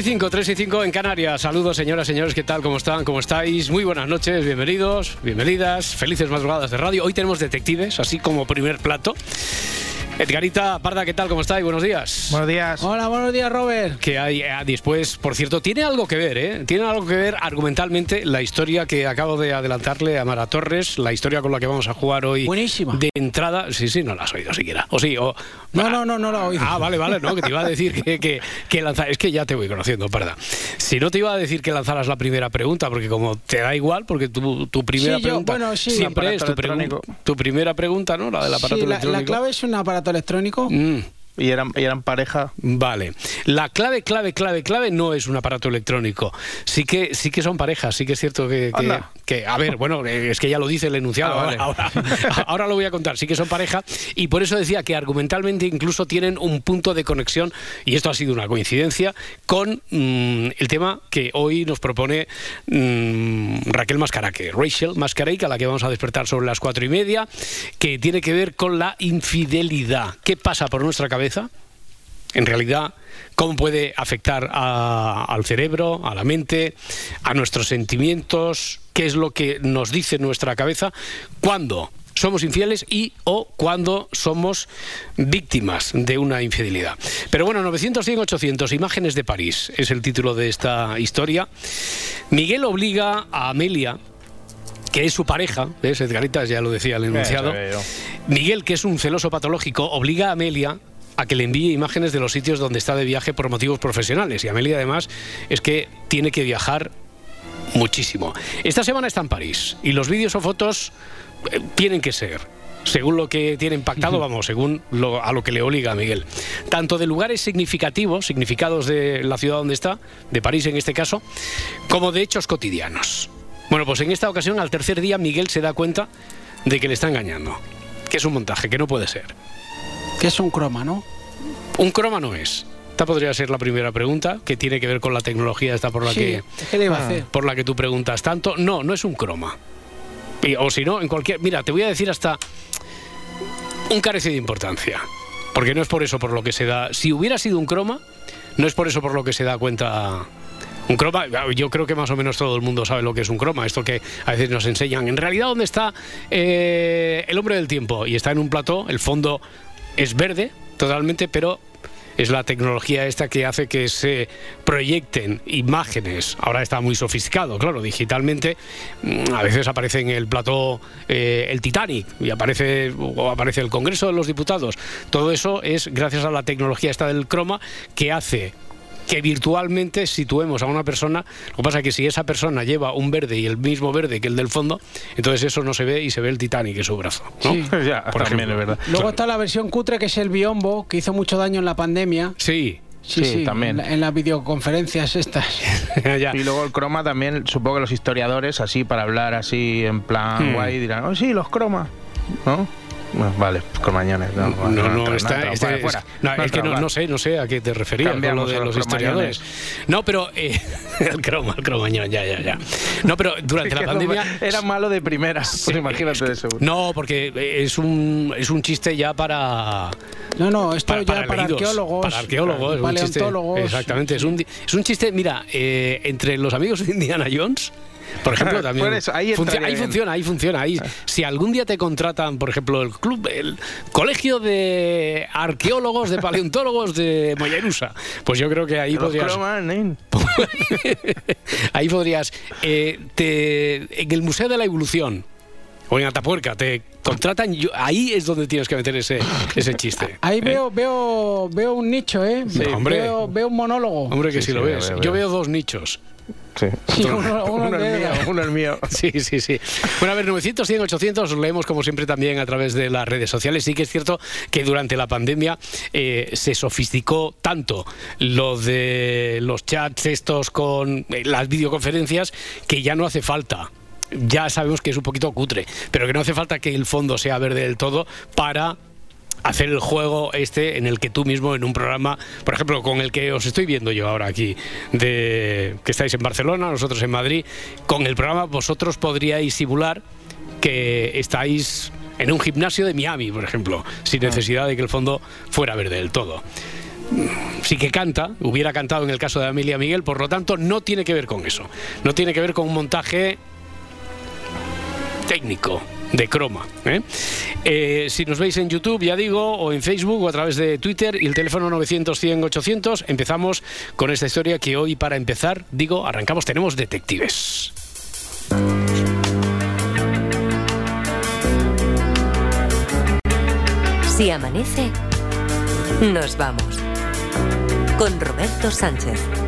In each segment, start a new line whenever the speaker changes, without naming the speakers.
Y 5, 3 y 5 en Canarias. Saludos, señoras, señores, ¿qué tal? ¿Cómo están? ¿Cómo estáis? Muy buenas noches, bienvenidos, bienvenidas, felices madrugadas de radio. Hoy tenemos detectives, así como primer plato. Edgarita Parda, ¿qué tal? ¿Cómo estáis? Buenos días.
Buenos días.
Hola, buenos días, Robert.
Que hay eh, después, por cierto, tiene algo que ver, ¿eh? Tiene algo que ver argumentalmente la historia que acabo de adelantarle a Mara Torres, la historia con la que vamos a jugar hoy.
Buenísima.
De entrada, sí, sí, no la has oído siquiera. O sí, o.
No, no, no, no la he oído.
Ah, vale, vale, no, que te iba a decir que, que, que lanza- Es que ya te voy conociendo, Parda. Si no te iba a decir que lanzaras la primera pregunta, porque como te da igual, porque tu, tu primera
Sí, yo-
pregunta
bueno, sí.
siempre es tu, primera pregunta, ¿no? La del aparato
Sí, la,
electrónico.
la clave es un aparato electrónico.
Mm.
Y eran, y eran pareja.
Vale. La clave, clave, clave, clave no es un aparato electrónico. Sí que, sí que son parejas, sí que es cierto que, que, que- a ver, bueno, es que ya lo dice el enunciado.
Ah, vale.
ahora, ahora- ahora lo voy a contar. Sí que son pareja y por eso decía que argumentalmente incluso tienen un punto de conexión y esto ha sido una coincidencia con mm, el tema que hoy nos propone mm, Raquel Mascaraque, Rachel Mascaraque, a la que vamos a despertar sobre las cuatro y media, que tiene que ver con la infidelidad. ¿Qué pasa por nuestra cabeza? En realidad cómo puede afectar a- al cerebro, a la mente, a nuestros sentimientos, qué es lo que nos dice nuestra cabeza cuando somos infieles y o cuando somos víctimas de una infidelidad. Pero bueno, 900, 100, 800, Imágenes de París es el título de esta historia. Miguel obliga a Amelia, que es su pareja, ¿ves? Edgarita ya lo decía el enunciado. Miguel, que es un celoso patológico, obliga a Amelia a que le envíe imágenes de los sitios donde está de viaje por motivos profesionales. Y Amelia, además, es que tiene que viajar muchísimo. Esta semana está en París y los vídeos o fotos eh, tienen que ser. Según lo que tienen pactado, vamos, según lo- a lo que le obliga a Miguel. Tanto de lugares significativos, significados de la ciudad donde está, de París en este caso, como de hechos cotidianos. Bueno, pues en esta ocasión, al tercer día, Miguel se da cuenta de que le está engañando, que es un montaje, que no puede ser.
Que es un croma, ¿no?
Un croma no es. Esta podría ser la primera pregunta, que tiene que ver con la tecnología esta por la
sí,
que
¿qué le iba
Ah.
a hacer?
por la que tú preguntas tanto. No, no es un croma. Y- o si no, en cualquier. Mira, te voy a decir hasta un carece de importancia. Porque no es por eso por lo que se da. Si hubiera sido un croma, no es por eso por lo que se da cuenta. Un croma, yo creo que más o menos todo el mundo sabe lo que es un croma, esto que a veces nos enseñan. En realidad, ¿dónde está eh, el hombre del tiempo? Y está en un plató, el fondo es verde totalmente, pero es la tecnología esta que hace que se proyecten imágenes. Ahora está muy sofisticado, claro, digitalmente. mm, A veces aparece en el plató eh, el Titanic y aparece, o aparece el Congreso de los Diputados. Todo eso es gracias a la tecnología esta del croma que hace que virtualmente situemos a una persona. Lo que pasa es que si esa persona lleva un verde y el mismo verde que el del fondo, entonces eso no se ve y se ve el Titanic en su brazo. ¿no?
Sí.
ya,
Por
también
ejemplo.
es verdad.
Luego
Claro.
está la versión cutre, que es el biombo, que hizo mucho daño en la pandemia.
Sí.
Sí,
Sí,
sí,
también.
En, la- en las videoconferencias estas.
ya.
Y luego el croma también, supongo que los historiadores, así para hablar así en plan
Hmm.
guay, dirán, oh sí, los cromas. ¿No? Bueno, vale, cromañones. No,
No, no,
entra,
está,
fuera,
es-
fuera.
no, es que no, no sé, no sé a qué te referías con lo de los
los
historiadores. No, pero eh, el croma, el cromañón, ya, ya, ya. No, pero durante la pandemia
Era malo de primera, pues imagínate de seguro.
no, porque es un es un chiste ya para
No, no, esto
para,
ya
para
para,
leídos,
arqueólogos.
para arqueólogos, es un chiste-
paleontólogos.
exactamente, es un es un chiste, mira, eh, entre los amigos de Indiana Jones por ejemplo, también.
Por eso, ahí
funciona, ahí funciona. Ahí, si algún día te contratan, por ejemplo, el club, el colegio de arqueólogos, de paleontólogos de Mollerusa, pues yo creo que ahí
Los
podrías.
cromas, nen.
ahí podrías. eh, te- en el Museo de la Evolución o en Atapuerca te contratan. yo- ahí es donde tienes que meter ese, ese chiste.
Ahí
¿eh?
veo, veo, veo un nicho, ¿eh?
Sí, hombre.
Veo, veo un monólogo.
Hombre, que
Sí,
si
sí,
lo
veo,
ves.
veo,
Yo
veo
dos nichos.
Sí.
Uno- uno
uno
el
es mío, uno es mío.
Sí, sí, sí. Bueno, a ver, 900, 100, 800, os leemos como siempre también a través de las redes sociales. Sí que es cierto que durante la pandemia eh, se sofisticó tanto lo de los chats estos con eh, las videoconferencias que ya no hace falta. Ya sabemos que es un poquito cutre, pero que no hace falta que el fondo sea verde del todo para hacer el juego este en el que tú mismo en un programa, por ejemplo, con el que os estoy viendo yo ahora aquí, de que estáis en Barcelona, nosotros en Madrid, con el programa vosotros podríais simular que estáis en un gimnasio de Miami, por ejemplo, sin necesidad de que el fondo fuera verde del todo. Sí que canta, hubiera cantado en el caso de Amelia Miguel, por lo tanto no tiene que ver con eso. No tiene que ver con un montaje técnico de croma. ¿eh? Eh, si nos veis en YouTube, ya digo, o en Facebook o a través de Twitter y el teléfono 900 100 800, empezamos con esta historia que hoy para empezar, digo, arrancamos, tenemos detectives.
Si amanece, nos vamos. Con Roberto Sánchez.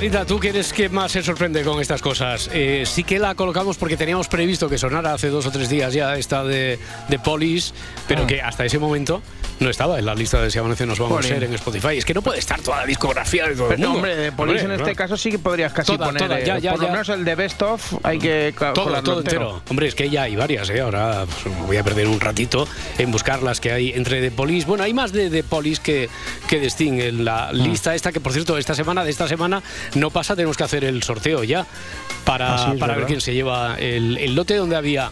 Edgarita, ¿tú qué eres que más se sorprende con estas cosas? Eh, sí que la colocamos porque teníamos previsto que sonara hace dos o tres días ya esta de, de Polis, pero
Ah.
que hasta ese momento no estaba en la lista de Si Amanece Nos Vamos a ser en Spotify. Es que no puede estar toda la discografía de todo el
Pero,
mundo.
hombre, de Police en
Hombre,
este
claro.
caso sí que podrías casi
Toda,
poner.
toda, ya,
eh,
ya,
por lo
ya.
menos el de Best of hay que
Todo, todo entero. Hombre, es que ya hay varias, ¿eh? Ahora pues, voy a perder un ratito en buscar las que hay entre The Police. Bueno, hay más de The Police que, que de Sting en la
Ah.
lista esta, que por cierto, esta semana, de esta semana, no pasa, tenemos que hacer el sorteo ya para, para ver quién se lleva el, el lote donde había...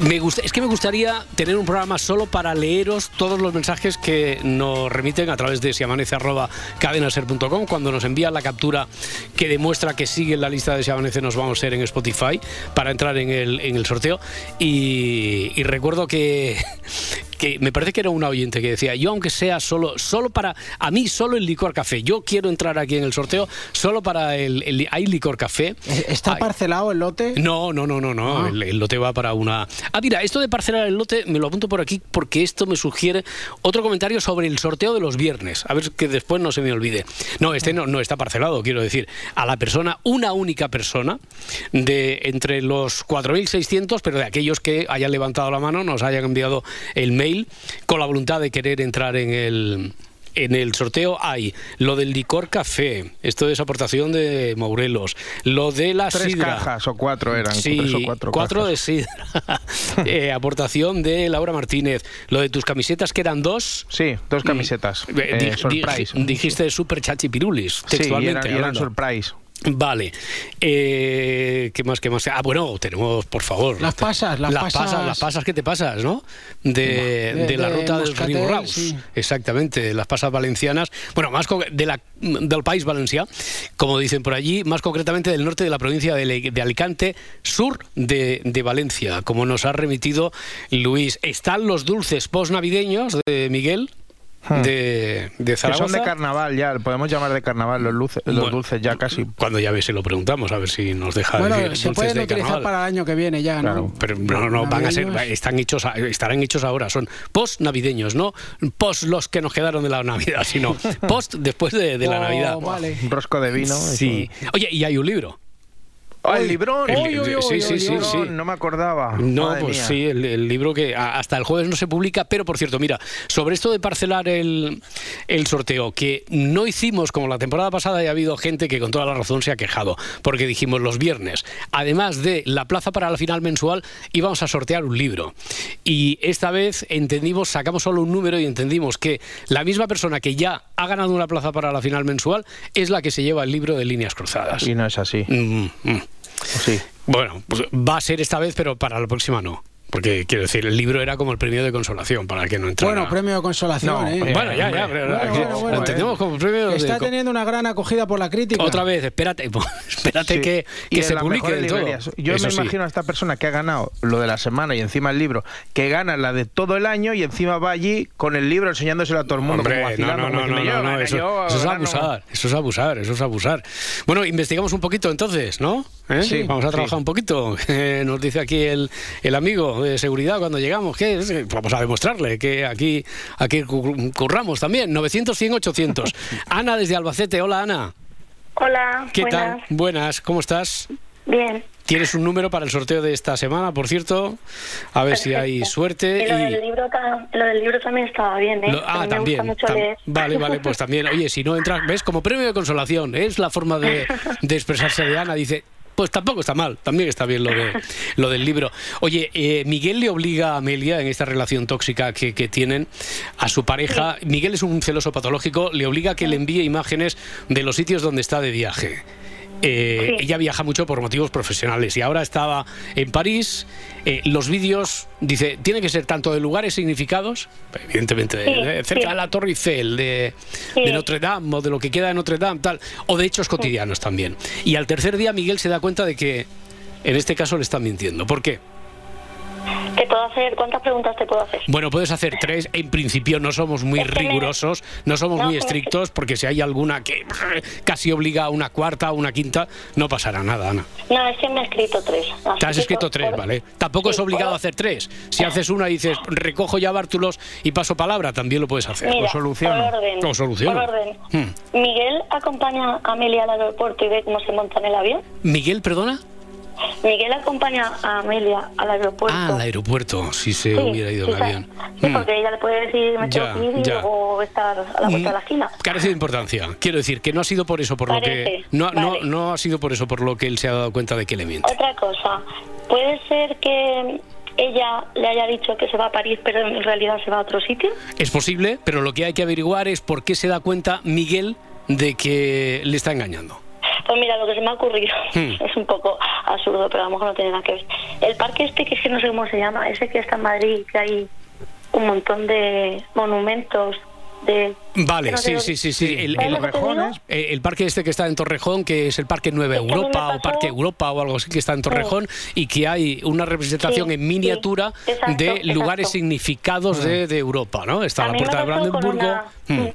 Me gusta, es que me gustaría tener un programa solo para leeros todos los mensajes que nos remiten a través de siamanece.cadenaser.com cuando nos envían la captura que demuestra que sigue en la lista de Si Amanece nos vamos a ser en Spotify para entrar en el, en el sorteo. Y, y recuerdo que que me parece que era una oyente que decía, yo aunque sea solo, solo para, a mí solo el licor café, yo quiero entrar aquí en el sorteo solo para el, el- hay licor café.
¿Está parcelado el lote?
no, no, no, no, no.
Ah.
El, el lote va para una. Ah, mira, esto de parcelar el lote me lo apunto por aquí porque esto me sugiere otro comentario sobre el sorteo de los viernes. A ver que después no se me olvide. No, este no, no está parcelado, quiero decir. A la persona, una única persona, de entre los 4.600, pero de aquellos que hayan levantado la mano, nos hayan enviado el mail con la voluntad de querer entrar en el. En el sorteo hay lo del licor café, esto es aportación de Morelos, lo de la
Tres
sidra.
cajas o cuatro eran.
Sí,
tres o cuatro,
de
cajas.
sidra. Eh, aportación de Laura Martínez. Lo de tus camisetas, que eran dos.
Sí, dos camisetas.
Eh,
Eh,
di-
surprise.
di- dijiste super chachipirulis,
Sí, y
textualmente.
eran, y eran
hablando.
surprise.
Vale. Eh, ¿Qué más? ¿Qué más? Ah, bueno, tenemos, por favor.
Las pasas, las pasas.
Las pasas que te pasas, ¿no? De,
De-
de la
de
ruta del
Moscatel,
Río Raus.
sí.
Exactamente, las pasas valencianas. Bueno, más de la, del país valencià, como dicen por allí, más concretamente del norte de la provincia de, Alicante, sur de, de Valencia, como nos ha remitido Luis. Están los dulces post-navideños de Miguel.
Hmm.
De, de
Que son de carnaval ya, podemos llamar de carnaval los, luces, los
Bueno,
dulces ya casi.
Cuando ya ves, se lo preguntamos, a ver si nos deja
Bueno,
decir
se
dulces
pueden
de
utilizar
carnaval.
para el año que viene ya,
Claro,
¿no?
Pero no, no, van a ser, están hechos, estarán hechos ahora, son post navideños, no post los que nos quedaron de la Navidad, sino post después de, de la
Oh,
Navidad.
Vale.
Un rosco de vino.
Sí. Oye, y hay un libro.
¡Oh, el librón!
El- sí, sí, sí, sí.
No me acordaba.
No,
Madre
pues
mía.
sí, el, el libro que hasta el jueves no se publica, pero por cierto, mira, sobre esto de parcelar el, el sorteo, que no hicimos como la temporada pasada y ha habido gente que con toda la razón se ha quejado, porque dijimos los viernes, además de la plaza para la final mensual, íbamos a sortear un libro. Y esta vez entendimos, sacamos solo un número y entendimos que la misma persona que ya ha ganado una plaza para la final mensual es la que se lleva el libro de líneas cruzadas.
Y no es así.
Mm, mm.
Sí.
Bueno, pues va a ser esta vez, pero para la próxima no. Porque quiero decir, el libro era como el premio de consolación para el que no entrara.
Bueno, premio de consolación,
No,
¿eh?
Bueno, ya, ya,
Hombre,
pero
bueno,
que
bueno, bueno.
lo entendemos como premio de
Está teniendo una gran acogida por la crítica.
Otra vez, espérate, espérate
Sí.
que, que se publique del todo.
Yo
Eso
me
sí.
imagino a esta persona que ha ganado lo de la semana y encima el libro, que gana la de todo el año y encima va allí con el libro enseñándoselo a todo el mundo. como
Hombre, no,
vacilando,
no,
como
no, eso,
yo
eso es abusar, eso es abusar, eso es abusar. Bueno, investigamos un poquito entonces, ¿no? ¿Eh?
Sí,
Vamos a
sí.
trabajar un poquito. Eh, Nos dice aquí el, el amigo de seguridad cuando llegamos, que es- vamos a demostrarle que aquí, aquí cu- curramos también. 900, 100, 800. Ana desde Albacete, hola Ana.
Hola,
¿Qué
buenas.
tal? Buenas, ¿cómo estás?
Bien.
Tienes un número para el sorteo de esta semana, por cierto. A ver si hay
Perfecto.
suerte.
Y lo,
y-
del libro, lo del libro también estaba bien, ¿eh?
Lo-
A
ah, también.
Me gusta mucho
tam-
leer.
vale, vale, pues también. Oye, si no entras, ¿ves? Como premio de consolación, es la forma de, de expresarse de Ana. Dice, pues tampoco está mal, también está bien lo, de, lo del libro. Oye, eh, Miguel le obliga a Amelia en esta relación tóxica que, que tienen a su pareja. Miguel es un celoso patológico, le obliga a que le envíe imágenes de los sitios donde está de viaje. Eh,
Sí.
Ella viaja mucho por motivos profesionales y ahora estaba en París. Eh, los vídeos, dice, tienen que ser tanto de lugares significados, evidentemente, de-
Sí,
de- cerca
sí.
de la Torre Eiffel, de, de Notre Dame o de lo que queda de Notre Dame, tal, o de hechos cotidianos también. Y al tercer día Miguel se da cuenta de que en este caso le están mintiendo. ¿Por qué?
¿Te puedo hacer? ¿Cuántas preguntas te puedo hacer?
Bueno, puedes hacer tres. En principio no somos muy
Es que me-
rigurosos, no somos
No,
muy estrictos, porque si hay alguna que casi obliga a una cuarta o una quinta, no pasará nada, Ana.
No, es que me he escrito tres.
Te has escrito tres,
por-
¿vale? Tampoco
sí,
es obligado
por-
a hacer tres. Si haces una y dices, recojo ya bártulos y paso palabra, también lo puedes hacer.
Mira,
o soluciono.
Por orden.
O soluciono.
Por orden.
Hmm.
Miguel acompaña a Amelia al aeropuerto y ve cómo se monta en el avión.
Miguel, perdona.
Miguel acompaña a Amelia al aeropuerto.
Ah, al aeropuerto, si se
Sí,
hubiera ido
sí,
en avión.
Sí,
Hmm.
porque ella le puede decir, me
Ya,
tengo que ir y luego estar a la vuelta de la esquina.
Carece de importancia. Quiero decir que no ha sido por eso por lo que
Parece,
no, no,
vale.
no ha sido por eso por lo que él se ha dado cuenta de que le miente.
Otra cosa, puede ser que ella le haya dicho que se va a París, pero en realidad se va a otro sitio.
Es posible, pero lo que hay que averiguar es por qué se da cuenta Miguel de que le está engañando.
Pues mira, lo que se me ha ocurrido
Hmm.
es un poco absurdo, pero a lo mejor no tiene nada que ver. El parque este, que es que no sé cómo se llama, ese que está en Madrid, que hay un montón de monumentos de...
Vale,
no
sí, sí, sí, sí. El,
¿Sabes
el- eh, el parque este que está en Torrejón, que es el Parque Nueva
Es que
Europa o Parque Europa o algo así, que está en Torrejón, y que hay una representación
Sí,
en miniatura
exacto,
de
exacto.
lugares significados de, de Europa, ¿no? Está
A
la Puerta de Brandenburgo.
una-
Mm.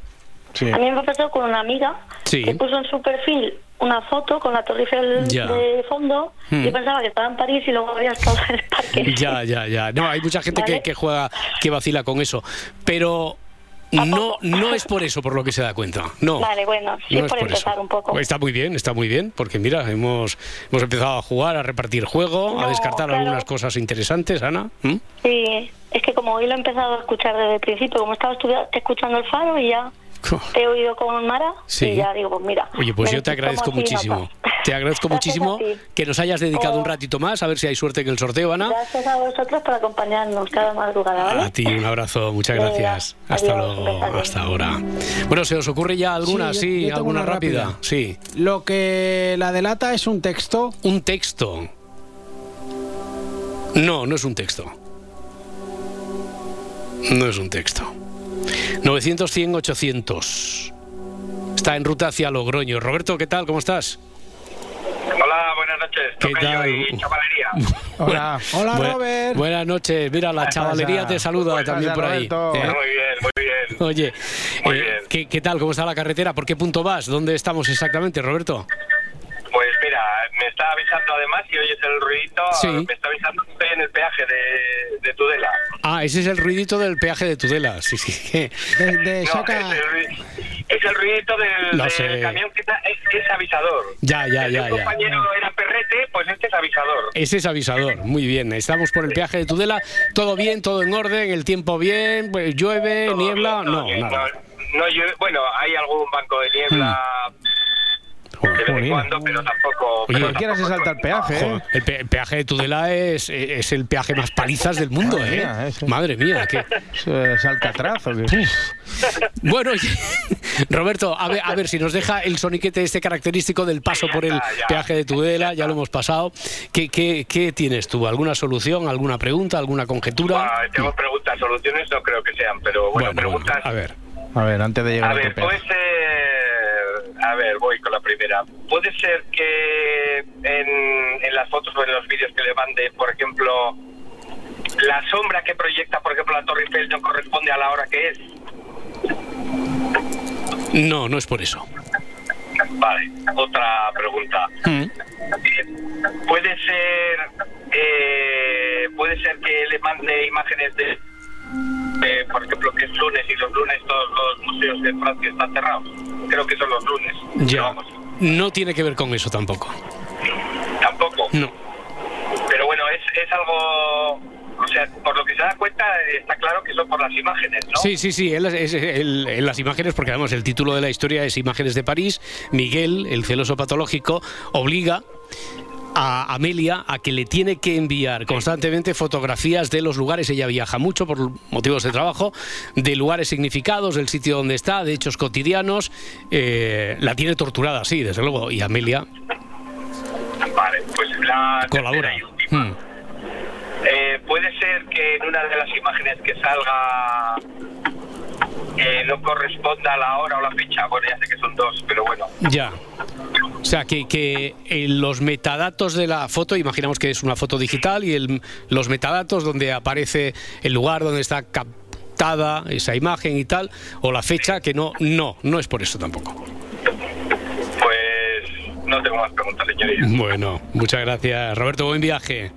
Sí. A mí me pasó con una amiga que puso en su perfil una foto con la Torre Eiffel
Ya.
de fondo
Hmm.
y pensaba que estaba en París y luego había estado en el parque.
Ya, ya, ya. No, hay mucha gente que,
Vale.
que juega, que vacila con eso. Pero no, no es por eso por lo que se da cuenta. No.
Vale, bueno, sí,
No
por empezar un poco.
Está muy bien, está muy bien, porque mira, hemos, hemos empezado a jugar, a repartir juego, a descartar
claro.
algunas cosas interesantes, Ana. ¿Mm?
Sí, es que como hoy lo he empezado a escuchar desde el principio, como estaba escuchando el faro y ya te he oído con Mara
Sí.
y ya digo, pues mira.
Oye, pues yo te agradezco muchísimo. Te agradezco
Gracias
muchísimo que nos hayas dedicado
Oh.
un ratito más, a ver si hay suerte en el sorteo, Ana.
Gracias a vosotros por acompañarnos cada madrugada, ¿vale?
A ti un abrazo, muchas
Venga,
gracias. Hasta
adiós,
luego,
besazo.
hasta ahora. Bueno, ¿se os ocurre ya alguna?
Sí, yo
alguna
una
rápida.
rápida.
Sí.
Lo que la delata es un texto.
Un texto. No, no es un texto. No es un texto. 900, 100, 800. Está en ruta hacia Logroño. Roberto, ¿qué tal? ¿Cómo estás?
Hola, buenas noches.
¿Qué tal?
y chavalería.
Hola.
Hola,
Bu-
Robert.
Buenas noches. Mira, la chavalería te saluda
Buenas,
también por ahí. Eh,
Muy bien, muy bien.
Oye,
Muy
eh,
bien.
¿qué, qué tal? ¿Cómo está la carretera? ¿Por qué punto vas? ¿Dónde estamos exactamente, Roberto?
Pues mira, me está avisando además, si oyes el ruidito,
Sí.
me está avisando que estoy en el peaje de, de Tudela.
Ah, ese es el ruidito del peaje de Tudela. Sí, sí. que-
De, de
No,
saca.
es, el, es el ruidito del, camión que está, es, es avisador.
Ya, ya,
El de
ya, ya.
compañero era perrete, pues este es avisador.
Ese es avisador, muy bien. Estamos por el peaje de Tudela, todo bien, todo en orden, el tiempo bien, pues, llueve,
Todo
niebla,
bien,
no,
bien.
nada.
No, no llueve- bueno, hay algún banco de niebla de vez en cuando, pero tampoco.
Oye,
pero
Cualquiera se
tampoco
salta el peaje,
Joder,
¿eh?
el, pe- el peaje de Tudela es, es el peaje más palizas del mundo,
Madre
¿eh?
mía, ese.
Madre mía, qué...
¿Es, es Alcatraz o qué?
Bueno, oye, Roberto, a ver, a ver si nos deja el soniquete este característico del paso por el peaje de Tudela, ya lo hemos pasado. ¿Qué, qué, qué tienes tú? ¿Alguna solución, alguna pregunta, alguna conjetura?
Ah, tengo preguntas, soluciones no creo que sean, pero bueno,
Bueno, bueno,
preguntas.
a ver.
A ver, antes de llegar
A
a,
ver,
tu peaje.
A ver, voy con la primera. Puede ser que en, en las fotos o en los vídeos que le mande, por ejemplo, la sombra que proyecta, por ejemplo, la Torre Eiffel no corresponde a la hora que es.
No, no es por eso.
Vale, otra pregunta.
Mm.
Puede ser. eh, puede ser que le mande imágenes de. De, por ejemplo, que es lunes y los lunes todos los museos de Francia están cerrados. Creo que son los lunes.
Ya.
vamos,
No tiene que ver con eso tampoco.
tampoco.
No.
Pero bueno, es, es algo. O sea, por lo que se da cuenta, está claro que son por las imágenes, ¿no?
Sí, sí, sí, es- él- en las imágenes, porque además el título de la historia es Imágenes de París, Miguel, el celoso patológico, obliga a Amelia a que le tiene que enviar constantemente fotografías de los lugares, ella viaja mucho por motivos de trabajo, de lugares significados, del sitio donde está, de hechos cotidianos, eh, la tiene torturada, sí, desde luego, y Amelia
Vale, pues la.
colabora.
tercera y última.
Mm.
Eh, puede ser que en una de las imágenes que salga eh, no corresponda a la hora o la fecha. Bueno, ya sé que son dos, pero bueno.
Ya. O sea, que, que en los metadatos de la foto, imaginamos que es una foto digital, y el- los metadatos donde aparece el lugar donde está captada esa imagen y tal, o la fecha, que no, no, no es por eso tampoco.
Pues no tengo más preguntas, señoría.
Bueno, muchas gracias. Roberto, buen viaje.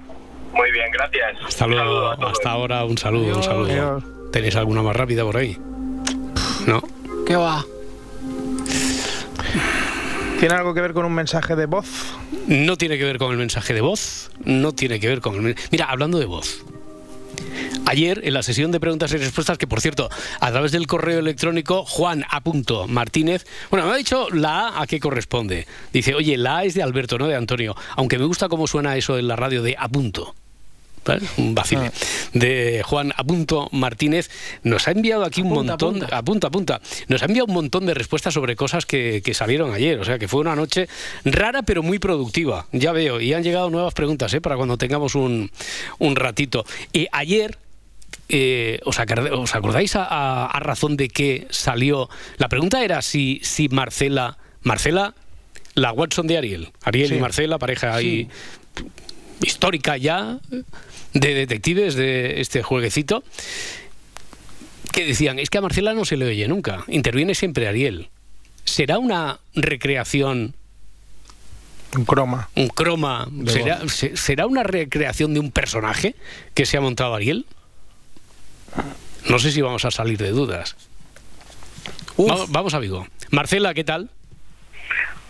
Muy bien, gracias.
Hasta luego, hasta ahora, un saludo, un saludo. ¿Tenéis alguna más rápida por ahí? ¿No?
¿Qué va?
¿Tiene algo que ver con un mensaje de voz?
No tiene que ver con el mensaje de voz, no tiene que ver con el... men- Mira, hablando de voz. Ayer, en la sesión de preguntas y respuestas, que por cierto, a través del correo electrónico, Juan A. Martínez, bueno, me ha dicho la A a qué corresponde. Dice, oye, la A es de Alberto, no de Antonio, aunque me gusta cómo suena eso en la radio de a punto. ¿Vale? Un vacile. De Juan Apunto Martínez nos ha enviado aquí un montón,
apunta.
apunta, apunta, nos ha enviado un montón de respuestas sobre cosas que, que salieron ayer. O sea, que fue una noche rara pero muy productiva. Ya veo. Y han llegado nuevas preguntas ¿eh? para cuando tengamos un, un ratito. Y ayer eh, ¿os, acord- os acordáis a, a- a razón de qué salió? La pregunta era si, si Marcela, Marcela, la Watson de Ariel, Ariel y. Marcela, pareja ahí histórica ya de detectives de este jueguecito, que decían, es que a Marcela no se le oye nunca, interviene siempre Ariel. ¿Será una recreación
Un croma.
un croma, ¿será, se- ¿será una recreación de un personaje que se ha montado Ariel? No sé si vamos a salir de dudas. Va- vamos a Vigo. Marcela, ¿qué tal?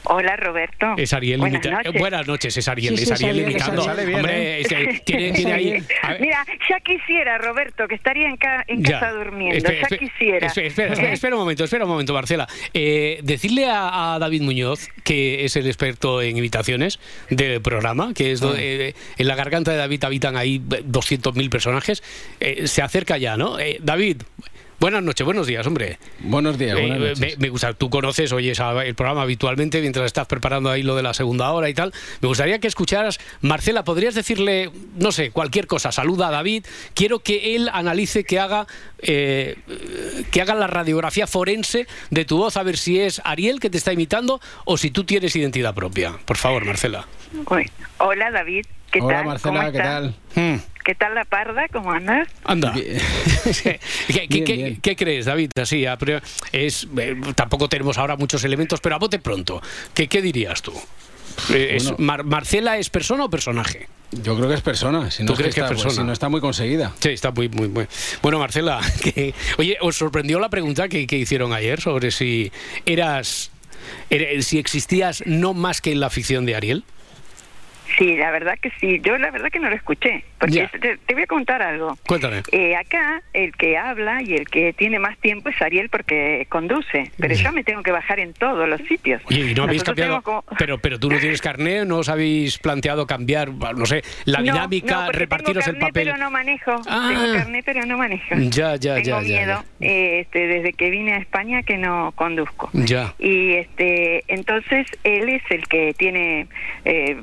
Hola Roberto.
Es Ariel
Buenas
imita-
noches.
eh, Buenas noches, es Ariel,
Sí,
es
sí,
Ariel
sale-
imitando.
sale bien,
Hombre,
¿eh?
es que tiene, tiene ahí. a ver,
Mira, ya quisiera Roberto que estaría en, ca- en
ya.
casa durmiendo.
Espera,
ya quisiera.
Espera, espera, espera, espera un momento, espera un momento, Marcela. Eh, decirle a, a David Muñoz, que es el experto en imitaciones del programa, que es do- eh, en la garganta de David habitan ahí 200.000 personajes, eh, se acerca ya, ¿no? Eh, David. Buenas noches, buenos días, hombre.
Buenos días, buenas
me,
noches.
me gusta, tú conoces, oyes a- el programa habitualmente mientras estás preparando ahí lo de la segunda hora y tal. Me gustaría que escucharas, Marcela, ¿podrías decirle, no sé, cualquier cosa? Saluda a David. Quiero que él analice, que haga, eh, que haga la radiografía forense de tu voz, a ver si es Ariel que te está imitando o si tú tienes identidad propia. Por favor, Marcela.
Hola David, ¿qué
Hola
tal?
Marcela,
¿Cómo
¿qué tal?
Hmm,
¿Qué tal la parda? ¿Cómo andas?
Anda. ¿Qué, qué-
Bien,
qué-
bien.
qué crees, David? Así, a priori- es, eh, tampoco tenemos ahora muchos elementos, pero a bote pronto. ¿Qué, qué dirías tú? Eh, es-
Bueno.
Mar- ¿Marcela es persona o personaje?
Yo creo que es persona. Si no
¿Tú
es que
crees que es
está, pues,
persona?
si no está muy conseguida.
Sí, está muy, muy, muy. Bueno, Marcela, que, oye, ¿os sorprendió la pregunta que, que hicieron ayer sobre si eras, era- si existías no más que en la ficción de Ariel?
Sí, la verdad que sí. Yo la verdad que no lo escuché. Porque te, te voy a contar algo.
Cuéntame.
Eh, acá el que habla y el que tiene más tiempo es Ariel porque conduce. Pero yo me tengo que bajar en todos los sitios.
¿y no habéis cambiado?
como-
Pero, pero tú no tienes carné, ¿no os habéis planteado cambiar, no sé, la
No,
dinámica,
no, porque
repartiros
tengo
el papel?
pero no manejo.
Ah.
Tengo carné, pero no manejo.
Ya, ya,
tengo
ya, ya,
miedo eh, este, desde que vine a España que no conduzco.
Ya.
Y este, entonces él es el que tiene, eh,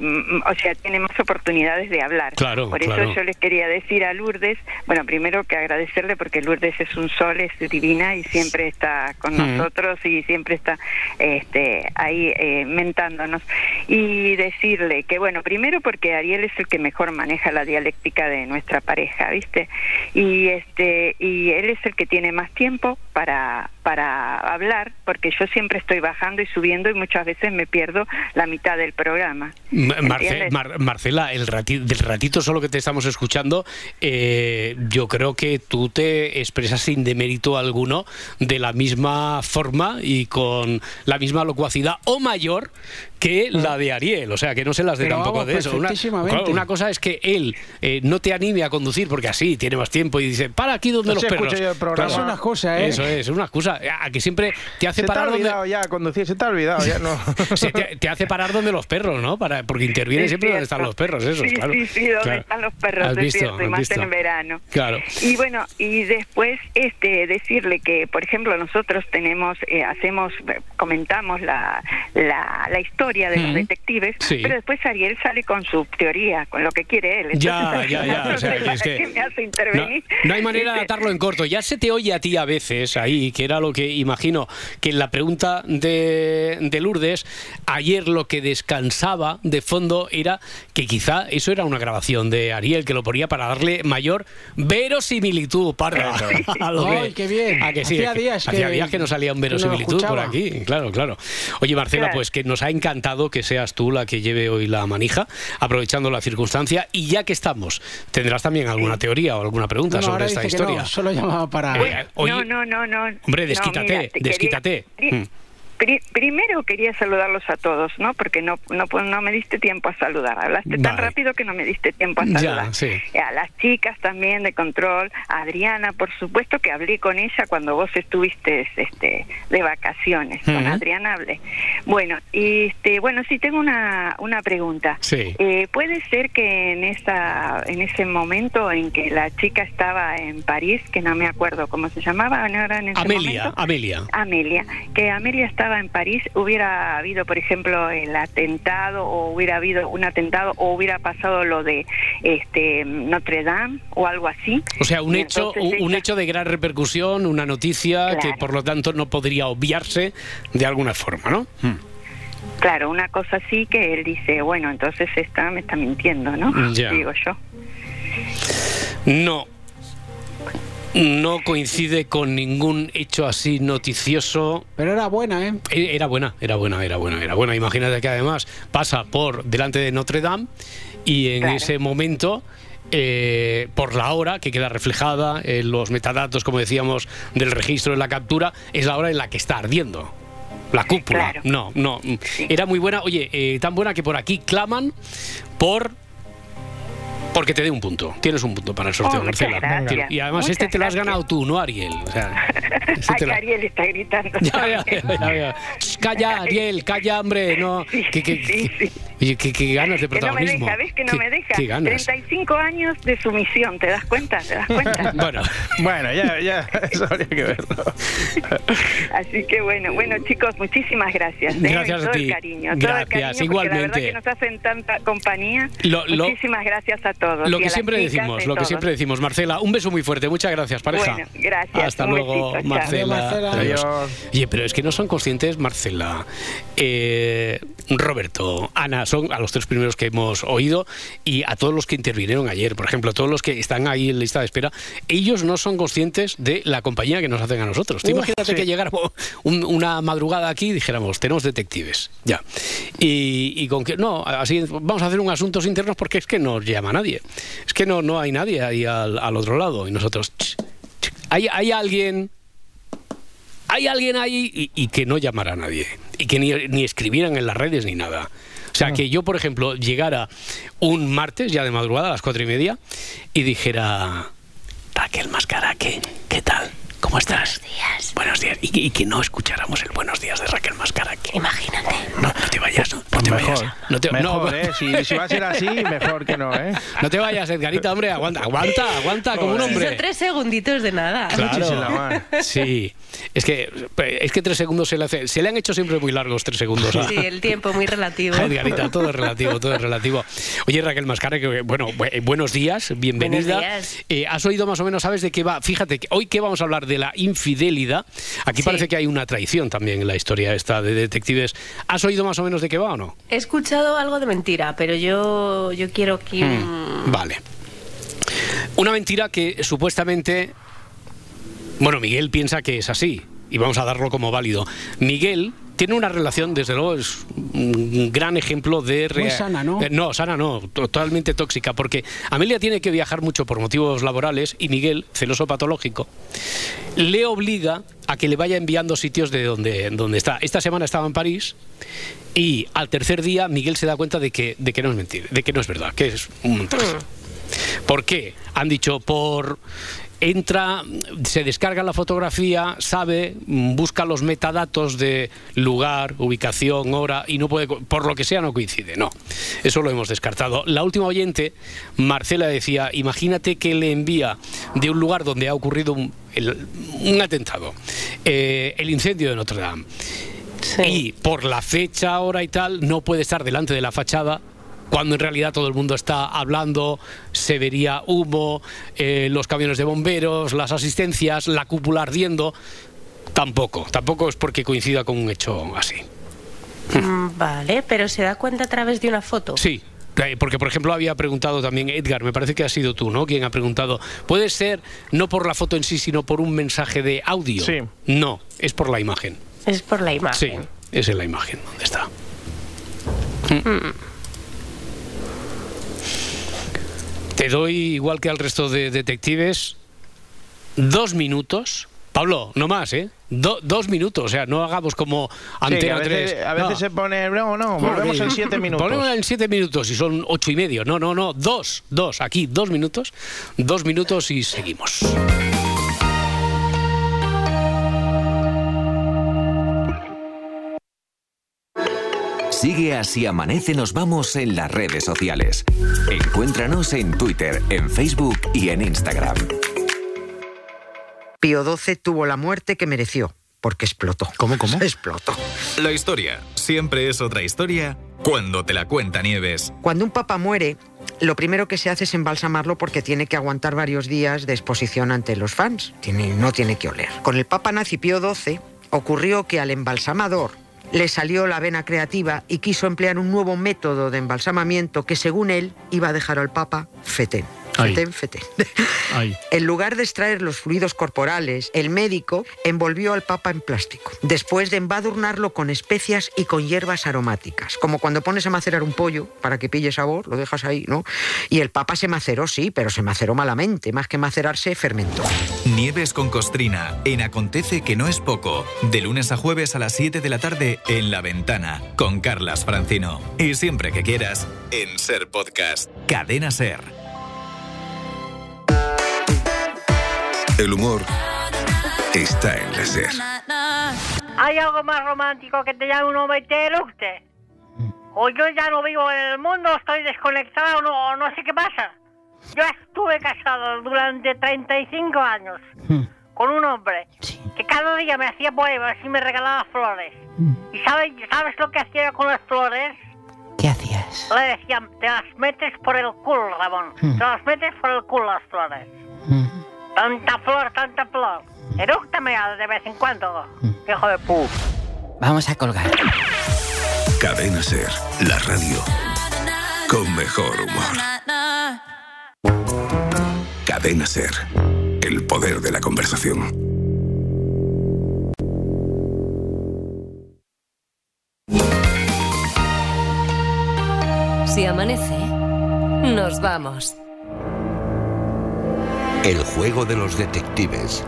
o sea, tiene más oportunidades de hablar.
Claro,
Por
claro.
eso yo les quería decir a Lourdes, bueno, primero que agradecerle porque Lourdes es un sol, es divina y siempre está con
Mm.
nosotros y siempre está este, ahí eh, mentándonos. Y decirle que, bueno, primero porque Ariel es el que mejor maneja la dialéctica de nuestra pareja, ¿viste? Y este y él es el que tiene más tiempo para para hablar porque yo siempre estoy bajando y subiendo y muchas veces me pierdo la mitad del programa.
Ma- Marce- Mar- Marcela, el del ratito solo que te estamos escuchando, eh, yo creo que tú te expresas sin demérito alguno de la misma forma y con la misma locuacidad o mayor que la de Ariel. O sea, que no se las dé
Pero
tampoco
vamos,
de eso. Una, claro, una cosa es que él eh, no te anime a conducir porque así tiene más tiempo y dice, para aquí donde
No
los perros.
programa.
Es una cosa, ¿eh?
Eso es, una excusa. A que siempre te hace
Se te ha
parar donde...
olvidado ya conducir, se te ha olvidado ya, no.
Se te, te hace parar donde los perros, ¿no? Para, porque interviene
Es
siempre donde
cierto.
están los perros, eso,
sí,
claro.
Sí, sí, donde
Claro.
están los perros,
¿Has
es
visto?
cierto, y
¿Has
más
visto?
en verano.
Claro.
Y bueno, y después este decirle que, por ejemplo, nosotros tenemos, eh, hacemos, eh, comentamos la, la, la historia de los detectives,
Sí.
pero después Ariel sale con su teoría, con lo que quiere él.
Ya,
Entonces,
ya, ya.
no
O sea, es que
me hace intervenir.
no hay manera de atarlo en corto. Ya se te oye a ti a veces ahí, que era lo que imagino que en la pregunta de, de Lourdes, ayer lo que descansaba de fondo era que quizá eso era una grabación de Ariel, que lo ponía para darle mayor verosimilitud, parda. A lo que-
Ay, qué bien.
a que sí,
Hacía
es que-
días
hacía
que-
días que no salía un verosimilitud por aquí. Claro, claro. Oye, Marcela,
Claro.
pues que nos ha encantado que seas tú la que lleve hoy la manija, aprovechando la circunstancia. Y ya que estamos, ¿tendrás también alguna teoría o alguna pregunta
No, no,
sobre esta historia?
no, solo llamaba para...
Eh, oye,
no, no, no, no.
hombre,
No,
desquítate,
mira, te quería-
desquítate. Mm.
Pri- primero quería saludarlos a todos, ¿no? Porque no, no, no me diste tiempo a saludar. Hablaste tan rápido que no me diste tiempo a
Ya,
saludar.
sí.
A las chicas también de control, a Adriana, por supuesto que hablé con ella cuando vos estuviste este, de vacaciones. Con. Adriana hablé. Bueno, y este, bueno, sí tengo una, una pregunta.
Sí.
Eh, ¿Puede ser que en esa en ese momento en que la chica estaba en París, que no me acuerdo cómo se llamaba, ¿no era en ese
Amelia,
momento?
Amelia.
Amelia, que Amelia estaba estaba en París hubiera habido, por ejemplo, el atentado o hubiera habido un atentado o hubiera pasado lo de este Notre Dame o algo así.
O sea, un
Y
hecho, un,
ella-
hecho de gran repercusión, una noticia que por lo tanto no podría obviarse de alguna forma, ¿no?
Hmm. Claro, una cosa así que él dice, bueno, entonces esta me está mintiendo, ¿no?
Ya.
Digo yo.
No. No coincide con ningún hecho así noticioso.
Pero era buena, ¿eh?
E- Era buena, era buena, era buena, era buena. Imagínate que además pasa por delante de Notre Dame y en
Claro.
ese momento, eh, por la hora que queda reflejada en los metadatos, como decíamos, del registro de la captura, es la hora en la que está ardiendo. La cúpula.
Claro.
No, no. Era muy buena. Oye, eh, tan buena que por aquí claman por porque te dé un punto. Tienes un punto para el sorteo,
Oh,
Marcela.
gracias.
Y además
Muchas
este te lo has
gracias.
ganado tú, no Ariel. O sea, este
Ay,
te lo-
Ariel está gritando.
ya, ya, ya, ya, ya. Ch, Calla, Ariel, calla, hombre. No.
Sí,
¿Qué, qué-
sí, sí.
oye, qué- qué ganas de
Que no me
protagonismo.
deja, ¿ves que no
¿Qué-
me deja?
Qué ganas.
35 años de sumisión, ¿te das cuenta? ¿Te das cuenta?
Bueno,
Bueno, ya, ya, eso habría que verlo.
Así que bueno, bueno chicos, muchísimas gracias. ¿eh?
Gracias a
todo
ti.
El cariño, todo el
Gracias,
cariño,
igualmente.
La verdad que nos hacen tanta compañía.
Lo- lo-
muchísimas gracias a todos.
Lo
a
que siempre
chicas
decimos, lo que siempre decimos, Marcela, un beso muy fuerte. Muchas gracias, pareja.
Bueno, gracias,
Hasta luego,
besito.
Marcela.
Adiós, Marcela.
Adiós.
Adiós.
Oye, pero es que no son conscientes, Marcela, eh, Roberto, Ana, son a los tres primeros que hemos oído y a todos los que intervinieron ayer, por ejemplo, todos los que están ahí en lista de espera, ellos no son conscientes de la compañía que nos hacen a nosotros.
Uf,
imagínate
sí.
que llegáramos un- una madrugada aquí y dijéramos, tenemos detectives, ya. Y, y con que, no, así vamos a hacer un asuntos internos porque es que no llama nadie. Es que no, no hay nadie ahí al, al otro lado. Y nosotros, ch, ch, hay, hay alguien hay alguien ahí y, y que no llamara a nadie. Y que ni, ni escribieran en las redes ni nada. O sea, que yo, por ejemplo, llegara un martes ya de madrugada a las cuatro y media y dijera, Raquel Mascaraque, ¿qué tal? ¿Cómo estás? Buenos días. Buenos días. Y, que- y que no escucháramos el buenos días de Raquel Mascaraque.
Imagínate.
No, no te vayas, no, no te
Mejor,
vayas. No te,
mejor,
no,
¿eh? Si, si va a ser así, mejor que no, ¿eh?
no te vayas, Edgarita, hombre, aguanta, aguanta, aguanta, como un hombre.
Son tres segunditos de nada.
Claro. Sí, es que, es que tres segundos se le, hace, se le han hecho siempre muy largos tres segundos. a-
Sí, el tiempo muy relativo.
Edgarita, todo es relativo, todo es relativo. Oye, Raquel Mascara, que, bueno, bu- eh, buenos días, bienvenida.
Buenos días.
Eh, ¿Has oído más o menos, sabes de qué va? Fíjate, que hoy que vamos a hablar de la infidelidad, aquí
Sí.
parece que hay una traición también en la historia esta de detectives. ¿Has oído más o menos de qué va o no?
He escuchado algo de mentira, pero yo, yo quiero que...
Hmm. Vale. Una mentira que supuestamente, bueno, Miguel piensa que es así y vamos a darlo como válido. Miguel tiene una relación, desde luego, es un gran ejemplo de...
Muy sana, ¿no?
Eh, No, sana no, totalmente tóxica, porque Amelia tiene que viajar mucho por motivos laborales y Miguel, celoso patológico, le obliga a que le vaya enviando sitios de donde, donde está. Esta semana estaba en París y al tercer día Miguel se da cuenta de que, de que no es mentira, de que no es verdad, que es un montaje. ¿Por qué? Han dicho por entra, se descarga la fotografía, sabe, busca los metadatos de lugar, ubicación, hora y no puede, por lo que sea no coincide. No, eso lo hemos descartado. La última oyente, Marcela decía, imagínate que le envía de un lugar donde ha ocurrido un, el- un atentado, eh, el incendio de Notre Dame. Y por la fecha, hora y tal, no puede estar delante de la fachada cuando en realidad todo el mundo está hablando, se vería humo, eh, los camiones de bomberos, las asistencias, la cúpula ardiendo. Tampoco, tampoco es porque coincida con un hecho así.
Mm, Vale, pero se da cuenta a través de una foto.
Sí. eh, Porque, por ejemplo, había preguntado también Edgar, me parece que ha sido tú, ¿no? Quien ha preguntado, ¿puede ser no por la foto en sí, sino por un mensaje de audio?
Sí.
No, es por la imagen.
Es por la
Sí,
imagen.
es en la imagen donde está. Te doy, igual que al resto de detectives, dos minutos. Pablo, no más, ¿eh? Do- dos minutos, o sea, no hagamos como
Sí,
Antena
a veces,
3.
a veces
No.
se pone, no, no, volvemos en siete minutos.
Ponemos en siete minutos y son ocho y medio. No, no, no, dos, dos, aquí, dos minutos, dos minutos y seguimos.
Sigue así amanece nos vamos en las redes sociales. Encuéntranos en Twitter, en Facebook y en Instagram.
Pío XII tuvo la muerte que mereció. porque explotó.
¿Cómo, cómo?
Explotó.
La historia siempre es otra historia cuando te la cuenta Nieves.
Cuando un papa muere, lo primero que se hace es embalsamarlo porque tiene que aguantar varios días de exposición ante los fans. Tiene- no tiene que oler. Con el papa nazi Pío XII ocurrió que al embalsamador le salió la vena creativa y quiso emplear un nuevo método de embalsamamiento que según él iba a dejar al papa fetén. En lugar de extraer los fluidos corporales, el médico envolvió al papa en plástico, después de embadurnarlo con especias y con hierbas aromáticas, como cuando pones a macerar un pollo para que pille sabor, lo dejas ahí, ¿no? Y el papa se maceró, sí, pero se maceró malamente, más que macerarse, fermentó.
Nieves con Costrina en Acontece que no es poco. De lunes a jueves a las 7 de la tarde en La Ventana con Carlas Francino. Y siempre que quieras en Ser Podcast. Cadena Ser.
El humor está en la SER.
¿Hay algo más romántico que te llame un hombre y te eructe? O yo ya no vivo en el mundo, estoy desconectado, no, no sé qué pasa. Yo estuve casado durante 35 años con un hombre que cada día me hacía poemas y me regalaba flores. ¿Y sabes, sabes lo que hacía con las flores?
¿Qué hacías?
Le decían, te las metes por el culo, Ramón.
Hmm.
Te las metes por el culo las flores. Tanta flor, tanta flor. Erúctame de vez en cuando, hijo de pu.
Vamos a colgar.
Cadena SER, la radio con mejor humor. Cadena SER, el poder de la conversación.
Si amanece, nos vamos.
El juego de los detectives.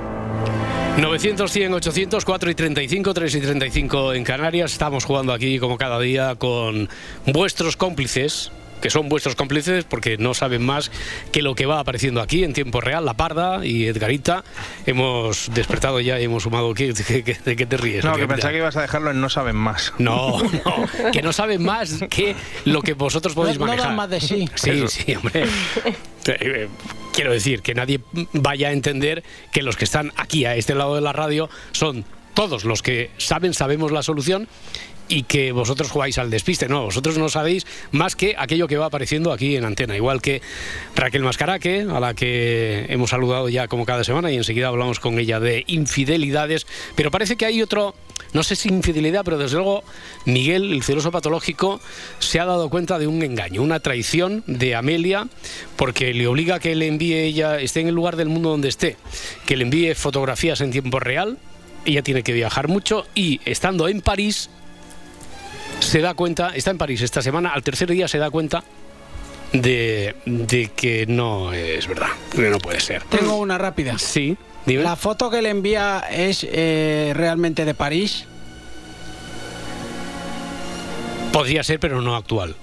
900, 100, 800, 4 y 35, 3 y 35 en Canarias. Estamos jugando aquí como cada día con vuestros cómplices, que son vuestros cómplices porque no saben más que lo que va apareciendo aquí en tiempo real. La Parda y Edgarita hemos despertado ya y hemos sumado. ¿Qué, qué- qué- ¿De qué te ríes?
No, que pensaba que ibas a dejarlo en no saben más.
No, no, que no saben más que lo que vosotros podéis
No- no
manejar.
dan más de sí.
Sí,
Eso.
sí, hombre. Quiero decir que nadie vaya a entender que los que están aquí a este lado de la radio son todos los que saben, sabemos la solución y que vosotros jugáis al despiste. No, vosotros no sabéis más que aquello que va apareciendo aquí en antena. Igual que Raquel Mascaraque, a la que hemos saludado ya como cada semana y enseguida hablamos con ella de infidelidades. Pero parece que hay otro, no sé si infidelidad, pero desde luego Miguel, el celoso patológico, se ha dado cuenta de un engaño, una traición de Amelia, porque le obliga a que le envíe ella, esté en el lugar del mundo donde esté, que le envíe fotografías en tiempo real. Ella tiene que viajar mucho y estando en París, se da cuenta, está en París esta semana, al tercer día se da cuenta de, de que no es verdad, que no puede ser.
Tengo una rápida.
Sí, dime.
¿La foto que le envía es eh, realmente de París?
Podría ser, pero no actual.